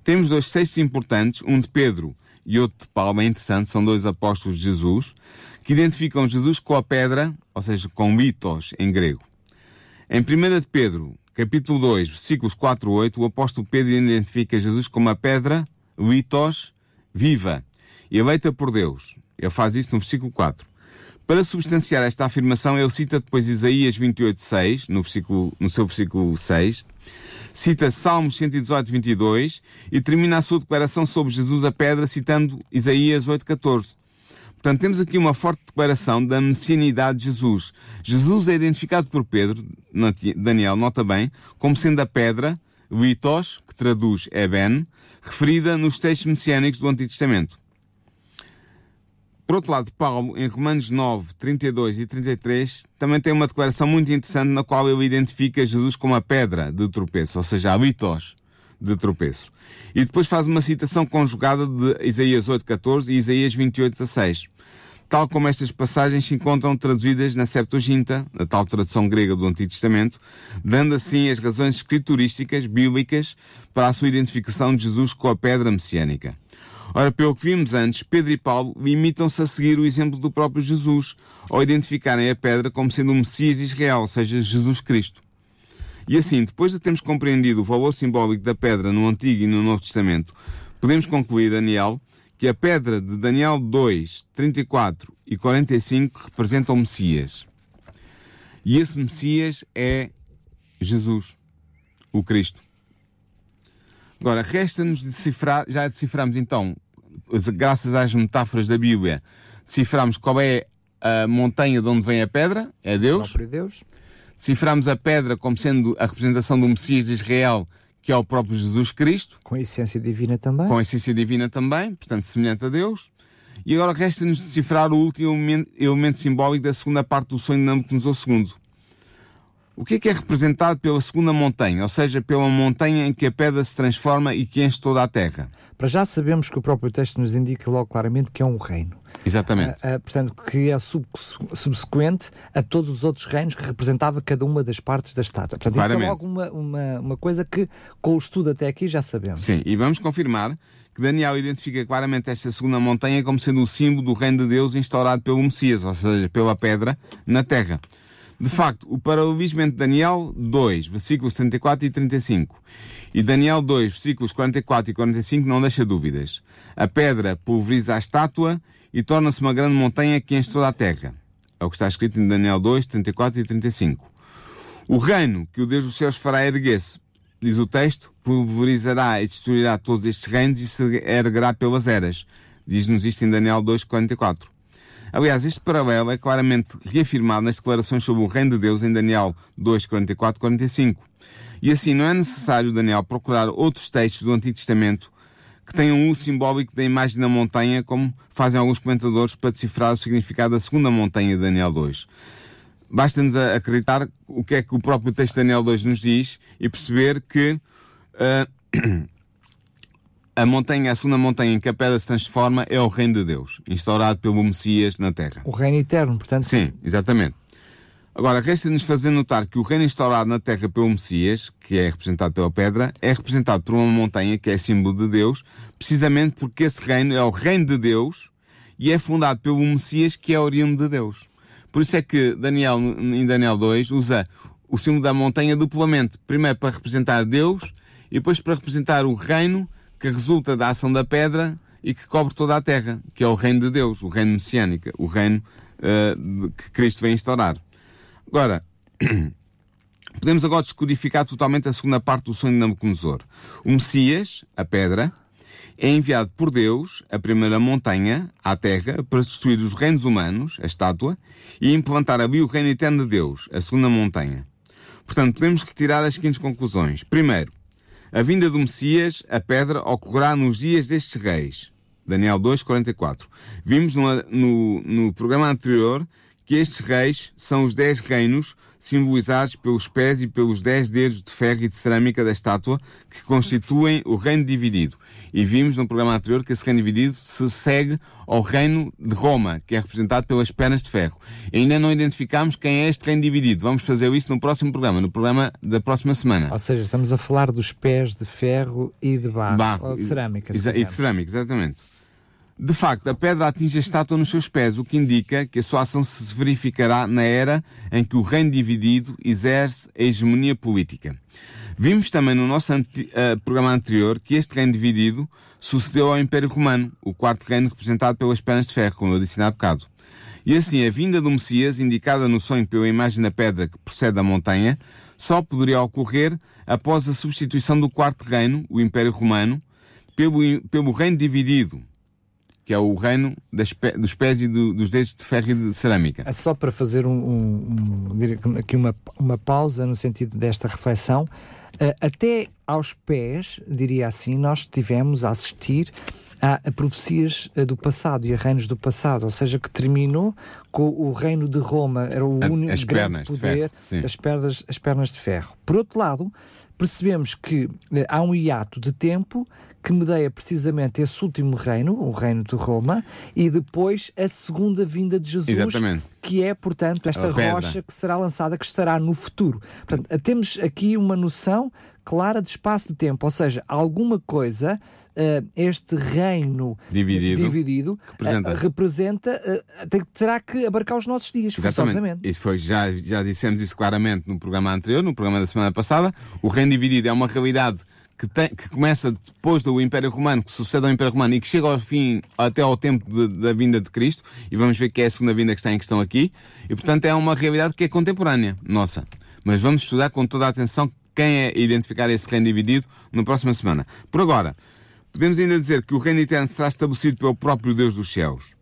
Speaker 3: temos dois textos importantes, um de Pedro e outro de Paulo, é interessante, são dois apóstolos de Jesus, que identificam Jesus com a pedra, ou seja, com litos em grego. Em 1 de Pedro, capítulo 2, versículos 4 e 8, o apóstolo Pedro identifica Jesus como a pedra, litos, viva, e eleita por Deus. Ele faz isso no versículo 4. Para substanciar esta afirmação, ele cita depois Isaías 28, 6, no, no seu versículo 6, cita Salmos 118, 22 e termina a sua declaração sobre Jesus a pedra citando Isaías 8, 14. Portanto, temos aqui uma forte declaração da messianidade de Jesus. Jesus é identificado por Pedro, Daniel, nota bem, como sendo a pedra, litos, que traduz Eben, referida nos textos messiânicos do Antigo Testamento. Por outro lado, Paulo, em Romanos 9, 32 e 33, também tem uma declaração muito interessante na qual ele identifica Jesus como a pedra de tropeço, ou seja, a litos de tropeço. E depois faz uma citação conjugada de Isaías 8.14 e Isaías 28.16. Tal como estas passagens se encontram traduzidas na Septuaginta, a tal tradução grega do Antigo Testamento, dando assim as razões escriturísticas, bíblicas, para a sua identificação de Jesus com a pedra messiânica. Ora, pelo que vimos antes, Pedro e Paulo limitam-se a seguir o exemplo do próprio Jesus, ao identificarem a pedra como sendo o Messias de Israel, ou seja, Jesus Cristo. E assim, depois de termos compreendido o valor simbólico da pedra no Antigo e no Novo Testamento, podemos concluir, Daniel, que a pedra de Daniel 2, 34 e 45 representa o Messias. E esse Messias é Jesus, o Cristo. Agora, resta-nos decifrar, já deciframos então graças às metáforas da Bíblia, deciframos qual é a montanha de onde vem a pedra, é Deus.
Speaker 1: O Deus.
Speaker 3: Deciframos a pedra como sendo a representação do Messias de Israel, que é o próprio Jesus Cristo.
Speaker 1: Com a essência divina também.
Speaker 3: Com a essência divina também, portanto, semelhante a Deus. E agora resta-nos decifrar o último elemento simbólico da segunda parte do sonho de Nabucodonosor II. O que é que é representado pela segunda montanha, ou seja, pela montanha em que a pedra se transforma e que enche toda a terra?
Speaker 1: Para já sabemos que o próprio texto nos indica logo claramente que é um reino.
Speaker 3: Exatamente.
Speaker 1: Uh, uh, portanto, que é sub subsequente a todos os outros reinos que representava cada uma das partes da estátua. Portanto, Claramente. isso é logo uma, uma, uma coisa que, com o estudo até aqui, já sabemos.
Speaker 3: Sim, e vamos confirmar que Daniel identifica claramente esta segunda montanha como sendo o símbolo do reino de Deus instaurado pelo Messias, ou seja, pela pedra na terra. De facto, o paralelismo entre Daniel 2, versículos 34 e 35 e Daniel 2, versículos 44 e 45 não deixa dúvidas. A pedra pulveriza a estátua e torna-se uma grande montanha que enche toda a terra. É o que está escrito em Daniel 2, 34 e 35. O reino que o Deus dos céus fará erguer-se, diz o texto, pulverizará e destruirá todos estes reinos e se erguerá pelas eras. Diz-nos isto em Daniel 2, 44. Aliás, este paralelo é claramente reafirmado nas declarações sobre o reino de Deus em Daniel 2, 44 45. E assim, não é necessário, Daniel, procurar outros textos do Antigo Testamento que tenham o simbólico da imagem da montanha, como fazem alguns comentadores para decifrar o significado da segunda montanha de Daniel 2. Basta-nos acreditar o que é que o próprio texto de Daniel 2 nos diz e perceber que uh, a montanha, a segunda montanha em que a pedra se transforma é o reino de Deus, instaurado pelo Messias na terra.
Speaker 1: O reino eterno, portanto.
Speaker 3: Sim, exatamente. Agora, resta-nos fazer notar que o reino instaurado na terra pelo Messias, que é representado pela pedra, é representado por uma montanha que é símbolo de Deus, precisamente porque esse reino é o reino de Deus e é fundado pelo Messias, que é oriundo de Deus. Por isso é que Daniel, em Daniel 2, usa o símbolo da montanha duplamente. Primeiro para representar Deus e depois para representar o reino que resulta da ação da pedra e que cobre toda a terra, que é o reino de Deus, o reino messiânico, o reino uh, que Cristo vem instaurar. Agora, podemos agora descodificar totalmente a segunda parte do sonho de Nabucodonosor. O Messias, a pedra, é enviado por Deus, a primeira montanha, à terra, para destruir os reinos humanos, a estátua, e implantar ali o reino eterno de Deus, a segunda montanha. Portanto, podemos retirar as seguintes conclusões. Primeiro, a vinda do Messias, a pedra, ocorrerá nos dias destes reis. Daniel 2,44. Vimos no, no, no programa anterior que estes reis são os dez reinos simbolizados pelos pés e pelos dez dedos de ferro e de cerâmica da estátua que constituem o reino dividido. E vimos no programa anterior que esse reino dividido se segue ao reino de Roma, que é representado pelas pernas de ferro. E ainda não identificamos quem é este reino dividido. Vamos fazer isso no próximo programa, no programa da próxima semana.
Speaker 1: Ou seja, estamos a falar dos pés de ferro e de barro, barro ou de cerâmica.
Speaker 3: e de cerâmica, exatamente. De facto, a pedra atinge a estátua nos seus pés, o que indica que a sua ação se verificará na era em que o reino dividido exerce a hegemonia política. Vimos também no nosso anti uh, programa anterior que este reino dividido sucedeu ao Império Romano, o quarto reino representado pelas pernas de ferro, como eu disse há bocado. E assim, a vinda do Messias, indicada no sonho pela imagem da pedra que procede da montanha, só poderia ocorrer após a substituição do quarto reino, o Império Romano, pelo, pelo reino dividido, que é o reino das, dos pés e do, dos dedos de ferro e de cerâmica.
Speaker 1: É só para fazer um, um, um, aqui uma, uma pausa no sentido desta reflexão, até aos pés, diria assim, nós tivemos a assistir a, a profecias uh, do passado e a reinos do passado, ou seja, que terminou com o reino de Roma, era o único
Speaker 3: as grande poder, ferro,
Speaker 1: as, pernas, as pernas de ferro. Por outro lado, percebemos que uh, há um hiato de tempo que medeia precisamente esse último reino, o reino de Roma, e depois a segunda vinda de Jesus,
Speaker 3: Exatamente.
Speaker 1: que é, portanto, esta rocha que será lançada, que estará no futuro. Portanto, temos aqui uma noção clara de espaço de tempo, ou seja, alguma coisa Uh, este reino
Speaker 3: dividido,
Speaker 1: dividido representa, uh, representa uh, terá que abarcar os nossos dias,
Speaker 3: Exatamente. Isso foi, já, já dissemos isso claramente no programa anterior, no programa da semana passada. O reino dividido é uma realidade que, tem, que começa depois do Império Romano, que sucede ao Império Romano e que chega ao fim até ao tempo de, da vinda de Cristo, e vamos ver que é a segunda vinda que está em questão aqui, e portanto é uma realidade que é contemporânea, nossa. Mas vamos estudar com toda a atenção quem é identificar esse reino dividido na próxima semana. Por agora, podemos ainda dizer que o reino eterno será estabelecido pelo próprio Deus dos céus.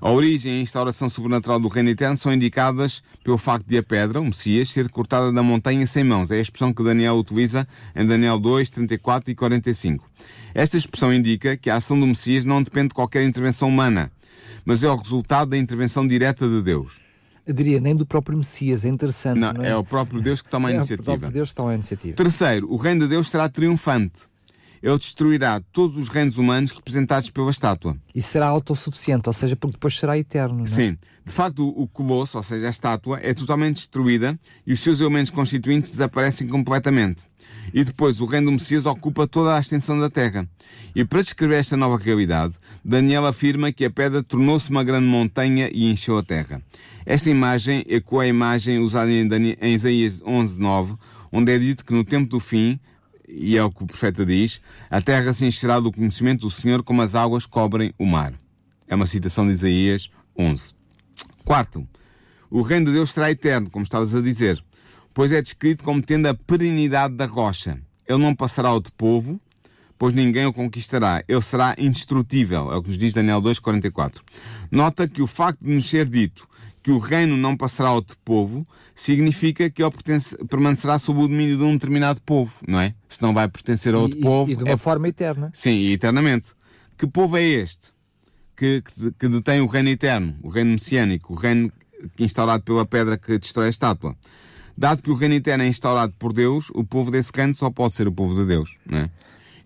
Speaker 3: A origem e a instauração sobrenatural do reino eterno são indicadas pelo facto de a pedra, o Messias, ser cortada da montanha sem mãos. É a expressão que Daniel utiliza em Daniel 2, 34 e 45. Esta expressão indica que a ação do Messias não depende de qualquer intervenção humana, mas é o resultado da intervenção direta de Deus.
Speaker 1: Eu diria nem do próprio Messias, é interessante.
Speaker 3: Não,
Speaker 1: não é?
Speaker 3: é? o próprio Deus que toma a iniciativa.
Speaker 1: É o próprio Deus que toma a iniciativa.
Speaker 3: Terceiro, o reino de Deus será triunfante ele destruirá todos os reinos humanos representados pela estátua.
Speaker 1: E será autossuficiente, ou seja, porque depois será eterno. É?
Speaker 3: Sim. De facto, o colosso, ou seja, a estátua, é totalmente destruída e os seus elementos constituintes desaparecem completamente. E depois o reino do Messias ocupa toda a extensão da terra. E para descrever esta nova realidade, Daniel afirma que a pedra tornou-se uma grande montanha e encheu a terra. Esta imagem ecoa a imagem usada em, Daniel, em Isaías 11.9, onde é dito que no tempo do fim e é o que o profeta diz, a terra se encherá do conhecimento do Senhor como as águas cobrem o mar. É uma citação de Isaías 11. Quarto, o reino de Deus será eterno, como estavas a dizer, pois é descrito como tendo a perenidade da rocha. Ele não passará outro povo, pois ninguém o conquistará. Ele será indestrutível, é o que nos diz Daniel 2,44. Nota que o facto de nos ser dito que o reino não passará a outro povo, significa que ele pertence, permanecerá sob o domínio de um determinado povo, não é? Se não vai pertencer a outro
Speaker 1: e,
Speaker 3: povo.
Speaker 1: E de uma
Speaker 3: é...
Speaker 1: forma eterna.
Speaker 3: Sim, e eternamente. Que povo é este? Que, que, que detém o reino eterno, o reino messiânico, o reino instaurado pela pedra que destrói a estátua. Dado que o reino eterno é instaurado por Deus, o povo desse reino só pode ser o povo de Deus, não é?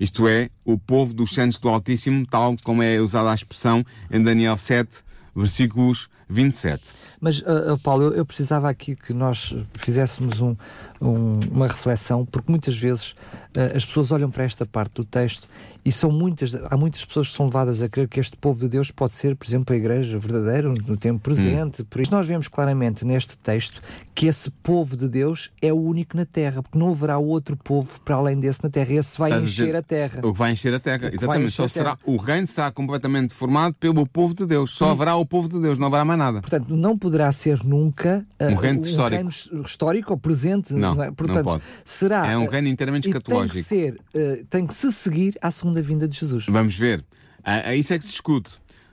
Speaker 3: Isto é, o povo dos santos do Altíssimo, tal como é usada a expressão em Daniel 7, versículos 27.
Speaker 1: Mas, uh, Paulo, eu, eu, precisava aqui que nós fizéssemos um, um, uma reflexão, porque muitas vezes uh, as pessoas olham para esta parte do texto e são muitas, há muitas pessoas que são levadas a crer que este povo de Deus pode ser, por exemplo, a igreja verdadeira no tempo presente. Hum. Por isso, nós vemos claramente neste texto que esse povo de Deus é o único na terra, porque não haverá outro povo para além desse na terra. Esse vai Estás encher a, terra.
Speaker 3: O que vai encher a terra, exatamente. Só será, o reino será completamente formado pelo povo de Deus. Só Sim. haverá o povo de Deus, não haverá mais nada.
Speaker 1: Portanto, não poderá ser nunca
Speaker 3: uh, um reino um histórico.
Speaker 1: Reino histórico ou presente.
Speaker 3: Não,
Speaker 1: não, é? Portanto,
Speaker 3: não pode.
Speaker 1: Será,
Speaker 3: é um reino inteiramente escatológico.
Speaker 1: Tem que, ser, uh, tem que se seguir à segunda vinda de Jesus.
Speaker 3: Vamos ver. A, a isso é que se discute.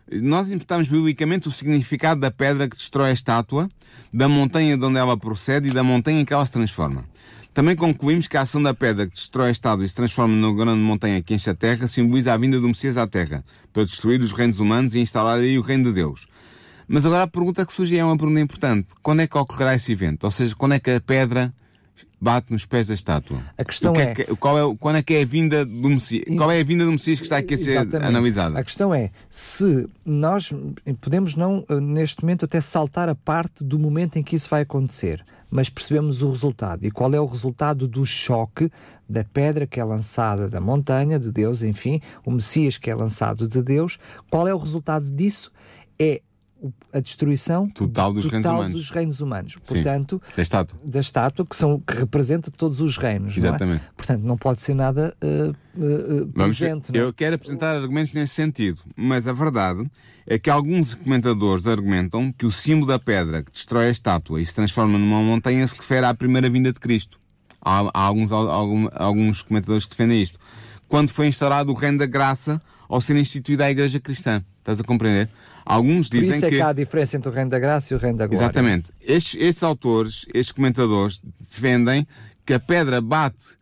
Speaker 3: Nós interpretamos biblicamente o significado da pedra que destrói a estátua, da montanha de onde ela procede e da montanha em que ela se transforma. Também concluímos que a ação da pedra que destrói a estátua e se transforma numa grande montanha que enche a terra simboliza a vinda do Messias à terra, para destruir os reinos humanos e instalar aí o reino de Deus. Mas agora a pergunta que surge é uma pergunta importante. Quando é que ocorrerá esse evento? Ou seja, quando é que a pedra bate nos pés da estátua.
Speaker 1: A questão que é, é
Speaker 3: que, qual é quando é que é a vinda do Messias? Qual é a vinda do Messias que está aqui a ser Exatamente. analisada?
Speaker 1: A questão é se nós podemos não eh, neste momento até saltar a parte do momento em que isso vai acontecer, mas percebemos o resultado. E qual é o resultado do choque da pedra que é lançada da montanha de Deus, enfim, o Messias que é lançado de Deus? Qual é o resultado disso? É a destruição
Speaker 3: total dos, total reinos, humanos.
Speaker 1: dos reinos humanos. Portanto,
Speaker 3: da estátua.
Speaker 1: Da estátua, que, são, que representa todos os reinos.
Speaker 3: Exatamente.
Speaker 1: Não é? Portanto, não pode ser nada uh, uh, presente.
Speaker 3: Vamos, eu quero apresentar argumentos nesse sentido, mas a verdade é que alguns comentadores argumentam que o símbolo da pedra que destrói a estátua e se transforma numa montanha se refere à primeira vinda de Cristo. Há, há alguns, algum, alguns comentadores que defendem isto. Quando foi instaurado o reino da graça ao ser instituída a Igreja Cristã. Estás a compreender? Alguns dizem
Speaker 1: Por isso é
Speaker 3: que...
Speaker 1: que há a diferença entre o reino da graça e o reino da glória.
Speaker 3: Exatamente. Estes, estes autores, estes comentadores, defendem que a pedra bate,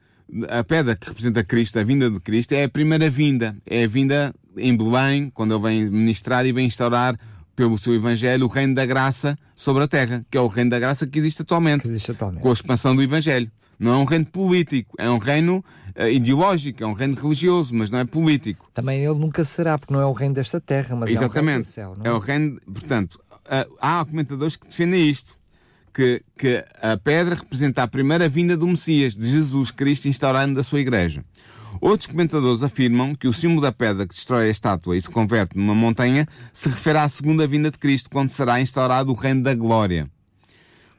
Speaker 3: a pedra que representa Cristo, a vinda de Cristo, é a primeira vinda. É a vinda em Belém, quando ele vem ministrar e vem instaurar pelo seu Evangelho o reino da graça sobre a terra, que é o reino da graça que existe atualmente.
Speaker 1: Que existe atualmente.
Speaker 3: Com a expansão do Evangelho. Não é um reino político, é um reino uh, ideológico, é um reino religioso, mas não é político.
Speaker 1: Também ele nunca será, porque não é o reino desta terra, mas
Speaker 3: Exatamente.
Speaker 1: é o reino do céu. Não
Speaker 3: é? é o reino, portanto, uh, há comentadores que defendem isto, que, que a pedra representa a primeira vinda do Messias, de Jesus Cristo, instaurando a sua igreja. Outros comentadores afirmam que o símbolo da pedra que destrói a estátua e se converte numa montanha se refere à segunda vinda de Cristo, quando será instaurado o reino da glória.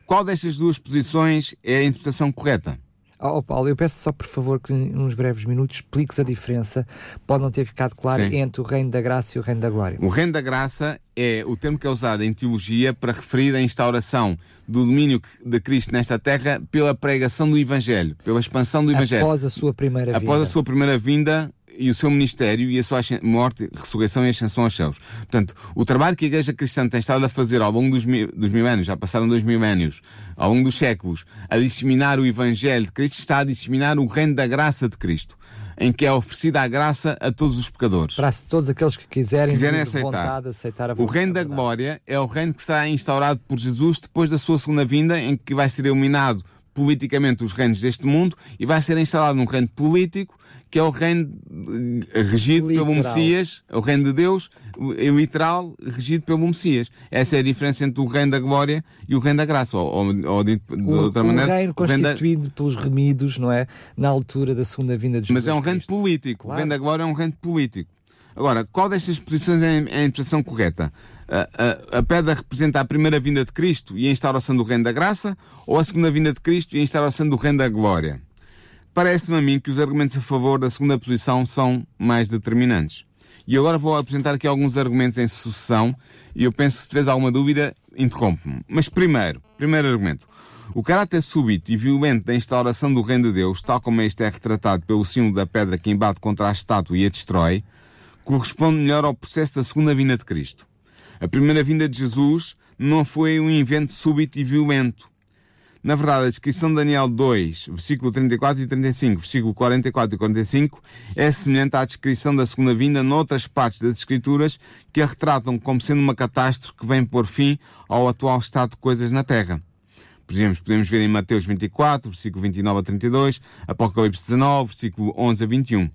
Speaker 3: Qual destas duas posições é a interpretação correta?
Speaker 1: Oh, Paulo, eu peço só por favor que em uns breves minutos expliques a diferença, pode não ter ficado claro, Sim. entre o reino da graça e o reino da glória.
Speaker 3: O reino da graça é o termo que é usado em teologia para referir a instauração do domínio de Cristo nesta terra pela pregação do Evangelho, pela expansão do Evangelho.
Speaker 1: Após a sua primeira
Speaker 3: vinda. Após a sua primeira vinda, e o seu ministério e a sua morte, ressurreição e ascensão aos céus. Portanto, o trabalho que a Igreja Cristã tem estado a fazer ao longo dos mil, dos mil anos, já passaram dois mil anos, ao longo dos séculos, a disseminar o Evangelho de Cristo, está a disseminar o reino da graça de Cristo em que é oferecida a graça a todos os pecadores.
Speaker 1: Para todos aqueles que quiserem, quiserem aceitar. Vontade, aceitar a
Speaker 3: o reino da glória é o reino que será instaurado por Jesus depois da sua segunda vinda, em que vai ser eliminado politicamente os reinos deste mundo e vai ser instalado um reino político que é o reino regido literal. pelo Messias, o reino de Deus, literal, regido pelo Messias. Essa é a diferença entre o reino da glória e o reino da graça. Ou, ou de, de
Speaker 1: o,
Speaker 3: outra
Speaker 1: o
Speaker 3: maneira.
Speaker 1: reino constituído da... pelos remidos, não é? Na altura da segunda vinda de Jesus.
Speaker 3: Mas é um reino
Speaker 1: Cristo.
Speaker 3: político. Claro. O reino da glória é um reino político. Agora, qual destas posições é a interpretação correta? A, a, a, pedra representa a primeira vinda de Cristo e a instauração do reino da graça, ou a segunda vinda de Cristo e a instauração do reino da glória? Parece-me a mim que os argumentos a favor da segunda posição são mais determinantes. E agora vou apresentar aqui alguns argumentos em sucessão e eu penso que se tiveres alguma dúvida, interrompe-me. Mas primeiro, primeiro argumento. O caráter súbito e violento da instauração do reino de Deus, tal como este é retratado pelo símbolo da pedra que embate contra a estátua e a destrói, corresponde melhor ao processo da segunda vinda de Cristo. A primeira vinda de Jesus não foi um evento súbito e violento, na verdade, a descrição de Daniel 2, versículo 34 e 35, versículo 44 e 45, é semelhante à descrição da segunda vinda noutras partes das Escrituras que a retratam como sendo uma catástrofe que vem pôr fim ao atual estado de coisas na Terra. Por exemplo, podemos ver em Mateus 24, versículo 29 a 32, Apocalipse 19, versículo 11 a 21.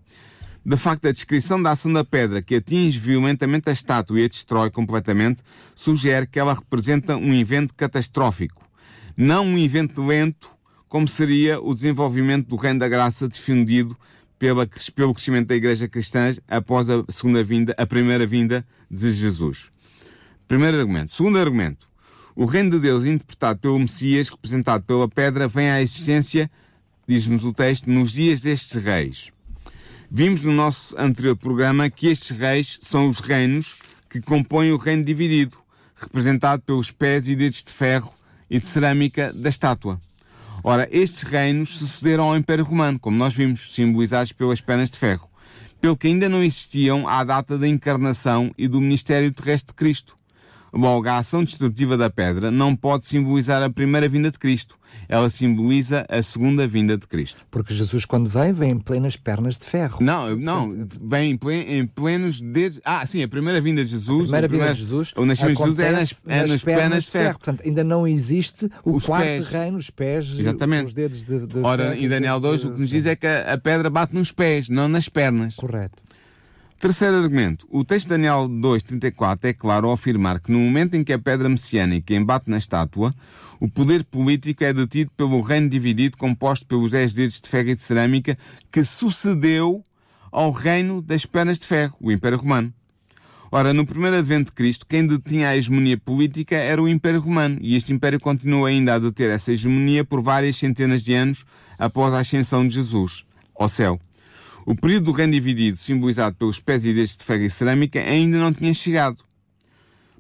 Speaker 3: De facto, a descrição da ação da pedra que atinge violentamente a estátua e a destrói completamente sugere que ela representa um evento catastrófico não um evento lento, como seria o desenvolvimento do reino da graça defendido pela, pelo crescimento da Igreja Cristã após a segunda vinda, a primeira vinda de Jesus. Primeiro argumento. Segundo argumento. O reino de Deus interpretado pelo Messias, representado pela pedra, vem à existência, diz-nos o texto, nos dias destes reis. Vimos no nosso anterior programa que estes reis são os reinos que compõem o reino dividido, representado pelos pés e dedos de ferro e de cerâmica da estátua. Ora, estes reinos sucederam ao Império Romano, como nós vimos, simbolizados pelas pernas de ferro, pelo que ainda não existiam à data da encarnação e do ministério terrestre de Cristo. Logo, a ação destrutiva da pedra não pode simbolizar a primeira vinda de Cristo. Ela simboliza a segunda vinda de Cristo.
Speaker 1: Porque Jesus, quando vem, vem em plenas pernas de ferro.
Speaker 3: Não, não, vem em plenos dedos. Ah, sim, a primeira vinda de Jesus.
Speaker 1: A primeira, vinda de Jesus.
Speaker 3: O nascimento de Jesus é nas, é nas, nas pernas, de ferro. ferro.
Speaker 1: Portanto, ainda não existe o os quarto pés. reino, os pés, Exatamente. os dedos de, de
Speaker 3: Ora, em Daniel 2, o que nos diz é que a pedra bate nos pés, não nas pernas.
Speaker 1: Correto.
Speaker 3: Terceiro argumento. O texto de Daniel 2.34 é claro ao afirmar que no momento em que a pedra messiânica embate na estátua, o poder político é detido pelo reino dividido composto pelos dez dedos de ferro e de cerâmica que sucedeu ao reino das pernas de ferro, o Império Romano. Ora, no primeiro advento de Cristo, quem detinha a hegemonia política era o Império Romano, e este Império continua ainda a deter essa hegemonia por várias centenas de anos após a ascensão de Jesus ao céu. O período do reino dividido, simbolizado pelos pés e dedos de ferro e cerâmica, ainda não tinha chegado.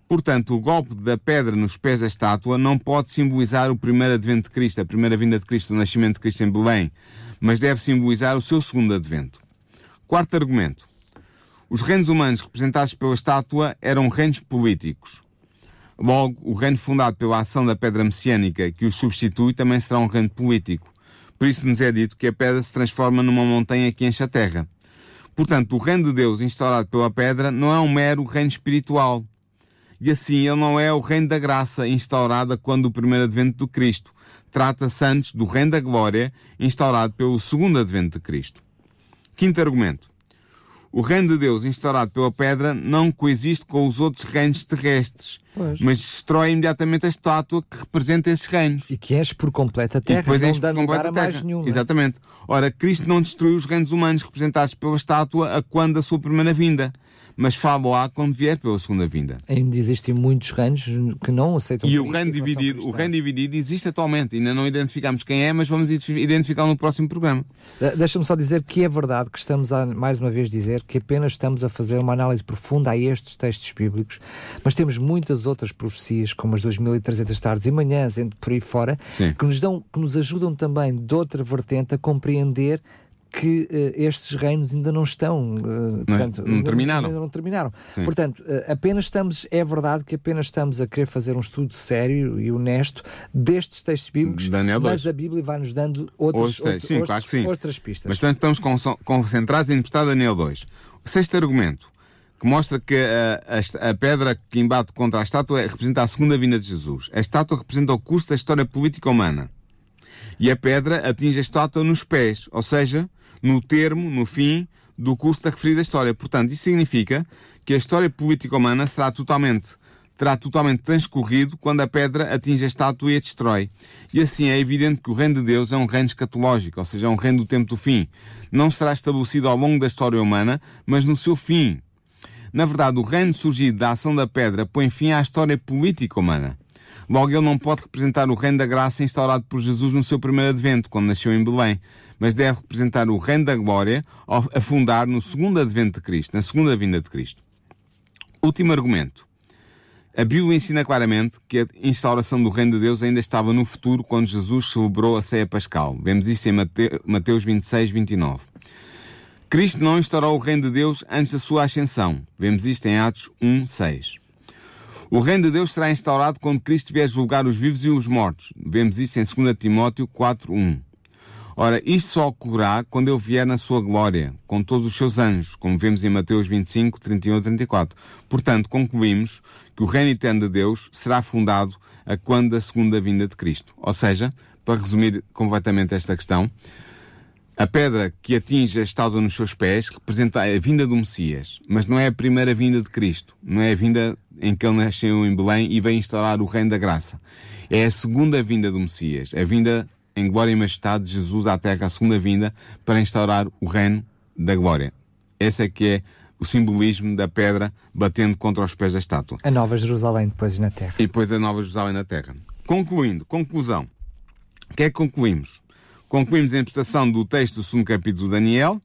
Speaker 3: Portanto, o golpe da pedra nos pés da estátua não pode simbolizar o primeiro advento de Cristo, a primeira vinda de Cristo, o nascimento de Cristo em Belém, mas deve simbolizar o seu segundo advento. Quarto argumento. Os reinos humanos representados pela estátua eram reinos políticos. Logo, o reino fundado pela ação da pedra messiânica que os substitui também será um reino político. Por isso nos é dito que a pedra se transforma numa montanha que enche a terra. Portanto, o reino de Deus instaurado pela pedra não é um mero reino espiritual. E assim, ele não é o reino da graça instaurada quando o primeiro advento do Cristo. Trata-se antes do reino da glória instaurado pelo segundo advento de Cristo. Quinto argumento. O reino de Deus instaurado pela pedra não coexiste com os outros reinos terrestres, pois. mas destrói imediatamente a estátua que representa esses reinos.
Speaker 1: E que enche por completa a terra, e depois
Speaker 3: não dando lugar a mais nenhum. Exatamente. Ora, Cristo não destruiu os reinos humanos representados pela estátua a quando da sua primeira vinda mas fala quando vier pela segunda vinda.
Speaker 1: Ainda existem muitos reinos que não aceitam
Speaker 3: E o reino dividido, o reino dividido existe atualmente. Ainda não identificamos quem é, mas vamos identificar no próximo programa.
Speaker 1: Deixa-me só dizer que é verdade que estamos a, mais uma vez dizer que apenas estamos a fazer uma análise profunda a estes textos bíblicos, mas temos muitas outras profecias, como as 2300 tardes e manhãs, por aí fora, Sim. que nos dão, que nos ajudam também de outra vertente a compreender que uh, estes reinos ainda não estão, uh,
Speaker 3: portanto, não, não, terminaram.
Speaker 1: Ainda não terminaram. Sim. Portanto, uh, apenas estamos, é verdade que apenas estamos a querer fazer um estudo sério e honesto destes textos bíblicos, mas 2. a Bíblia vai nos dando outros, outros, sim, outros, claro outras pistas.
Speaker 3: Mas portanto estamos concentrados em interpretar Daniel 2. O sexto argumento, que mostra que a, a, a, pedra que embate contra a estátua representa a segunda vinda de Jesus. A estátua representa o curso da história política humana. E a pedra atinge a estátua nos pés, ou seja, no termo, no fim, do curso da referida história. Portanto, isso significa que a história política humana será totalmente terá totalmente transcorrido quando a pedra atinge a estátua e a destrói. E assim é evidente que o reino de Deus é um reino escatológico, ou seja, é um reino do tempo do fim. Não será estabelecido ao longo da história humana, mas no seu fim. Na verdade, o reino surgido da ação da pedra põe fim à história política humana. Logo, ele não pode representar o reino da graça instaurado por Jesus no seu primeiro advento, quando nasceu em Belém, mas deve representar o reino da glória a fundar no segundo advento de Cristo, na segunda vinda de Cristo. Último argumento. A Bíblia ensina claramente que a instauração do reino de Deus ainda estava no futuro quando Jesus celebrou a ceia pascal. Vemos isso em Mateus 26, 29. Cristo não instaurou o reino de Deus antes da sua ascensão. Vemos isto em Atos 1, 6. O reino de Deus será instaurado quando Cristo vier julgar os vivos e os mortos. Vemos isso em 2 Timóteo 4, 1. Ora, isto só ocorrerá quando ele vier na sua glória, com todos os seus anjos, como vemos em Mateus 25, 31 e 34. Portanto, concluímos que o reino eterno de Deus será fundado a quando da segunda vinda de Cristo. Ou seja, para resumir completamente esta questão, a pedra que atinge a estátua nos seus pés representa a vinda do Messias, mas não é a primeira vinda de Cristo, não é a vinda em que ele nasceu em Belém e vem instaurar o reino da graça. É a segunda vinda do Messias, a vinda em glória e majestade de Jesus à terra, a segunda vinda, para instaurar o reino da glória. Esse é que é o simbolismo da pedra batendo contra os pés da estátua.
Speaker 1: A Nova Jerusalém depois na terra.
Speaker 3: E depois a Nova Jerusalém na terra. Concluindo, conclusão. O que é que concluímos? Concluímos a interpretação do texto do segundo capítulo de Daniel,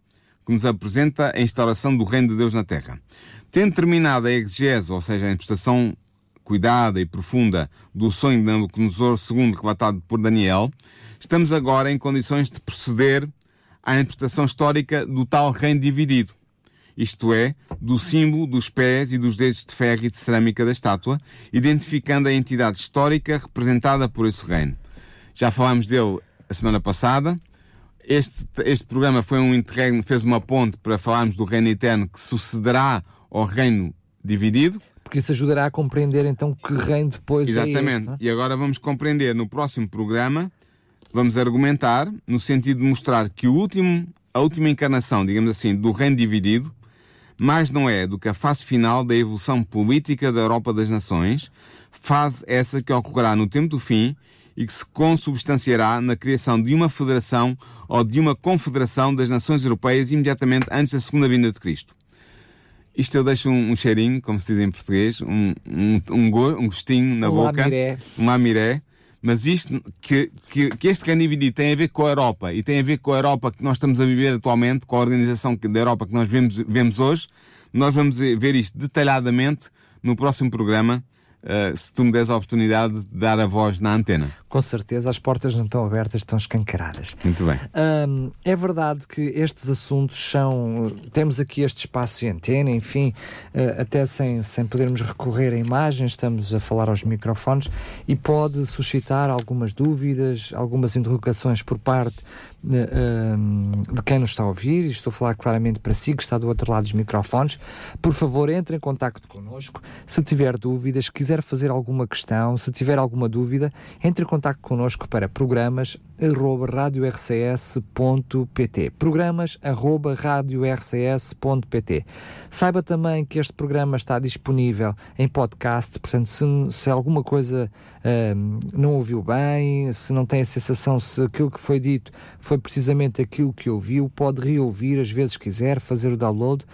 Speaker 3: que nos apresenta a instauração do reino de Deus na terra. Tendo terminado a exegese, ou seja, a interpretação cuidada e profunda do sonho de Nabucodonosor segundo relatado por Daniel, estamos agora em condições de proceder à interpretação histórica do tal reino dividido, isto é, do símbolo dos pés e dos dedos de ferro e de cerâmica da estátua, identificando a entidade histórica representada por esse reino. Já falámos dele a semana passada. Este, este programa foi um interregno, fez uma ponte para falarmos do reino eterno que sucederá ao reino dividido.
Speaker 1: Porque isso ajudará a compreender então que reino depois
Speaker 3: Exatamente. é Exatamente.
Speaker 1: E
Speaker 3: agora vamos compreender no próximo programa vamos argumentar no sentido de mostrar que o último, a última encarnação, digamos assim, do reino dividido, mais não é do que a fase final da evolução política da Europa das Nações, fase essa que ocorrerá no tempo do fim e que se consubstanciará na criação de uma federação ou de uma confederação das nações europeias imediatamente antes da segunda vinda de Cristo. Isto eu deixo um, um cheirinho, como se diz em português, um, um, um, go, um gostinho na
Speaker 1: Um
Speaker 3: boca.
Speaker 1: lamiré.
Speaker 3: Um lamiré. Mas isto, que, que, que este reino dividido tem a ver com a Europa e tem a ver com a Europa que nós estamos a viver atualmente, com a organização da Europa que nós vemos, vemos hoje, nós vamos ver isto detalhadamente no próximo programa, eh, se tu me des a oportunidade de dar a voz na antena.
Speaker 1: Com certeza, as portas não estão abertas, estão escancaradas.
Speaker 3: Muito bem.
Speaker 1: É verdade que estes assuntos são. Temos aqui este espaço de antena, enfim, eh, até sem, sem podermos recorrer a imagens, estamos a falar aos microfones e pode suscitar algumas dúvidas, algumas interrogações por parte de quem nos está a ouvir. E estou a falar claramente para si, que está do outro lado dos microfones. Por favor, entre em contato connosco. Se tiver dúvidas, quiser fazer alguma questão, se tiver alguma dúvida, entre em contato connosco para programas arroba radiorcs.pt programas arroba radiorcs.pt Saiba também que este programa está disponível em podcast, portanto, se, se alguma coisa ahm, não ouviu bem, se não tem a sensação se aquilo que foi dito foi precisamente aquilo que ouviu, pode reouvir às vezes quiser, fazer o download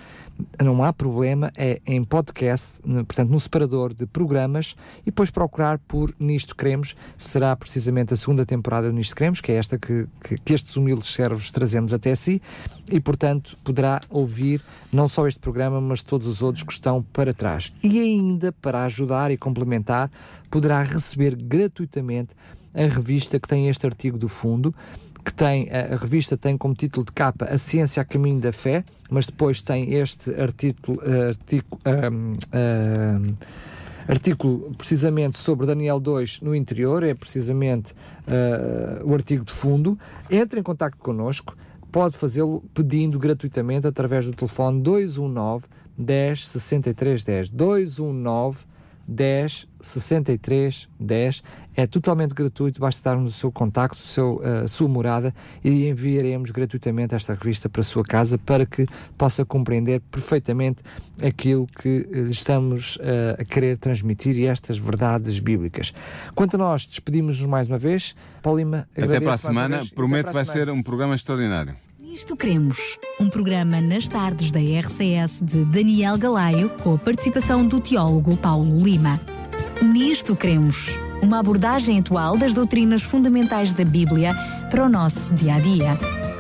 Speaker 1: não há problema, é em podcast, portanto, no separador de programas, e depois procurar por Nisto Queremos, será precisamente a segunda temporada do Nisto Queremos, que é esta que, que, que estes humildes servos trazemos até si, e portanto poderá ouvir não só este programa, mas todos os outros que estão para trás. E ainda, para ajudar e complementar, poderá receber gratuitamente a revista que tem este artigo do fundo, que tem, a, a revista tem como título de capa A Ciência a Caminho da Fé, mas depois tem este artigo, artigo, ahm, ahm, artigo precisamente sobre Daniel 2 no interior, é precisamente ah, o artigo de fundo. Entre em contato connosco, pode fazê-lo pedindo gratuitamente através do telefone 219 10 63 10 219 10 63 10 é totalmente gratuito, basta darmos o seu contacto, o seu, a sua morada e enviaremos gratuitamente esta revista para a sua casa para que possa compreender perfeitamente aquilo que eh, estamos eh, a querer transmitir e estas verdades bíblicas. Quanto a nós, despedimos-nos mais uma vez. Paulima,
Speaker 3: Até para a semana. Prometo
Speaker 1: a
Speaker 3: vai
Speaker 1: semana.
Speaker 3: ser um programa extraordinário.
Speaker 2: Nisto Cremos, um programa nas tardes da RCS de Daniel Galaio, com a participação do teólogo Paulo Lima. Nisto Cremos, uma abordagem atual das doutrinas fundamentais da Bíblia para o nosso dia a dia.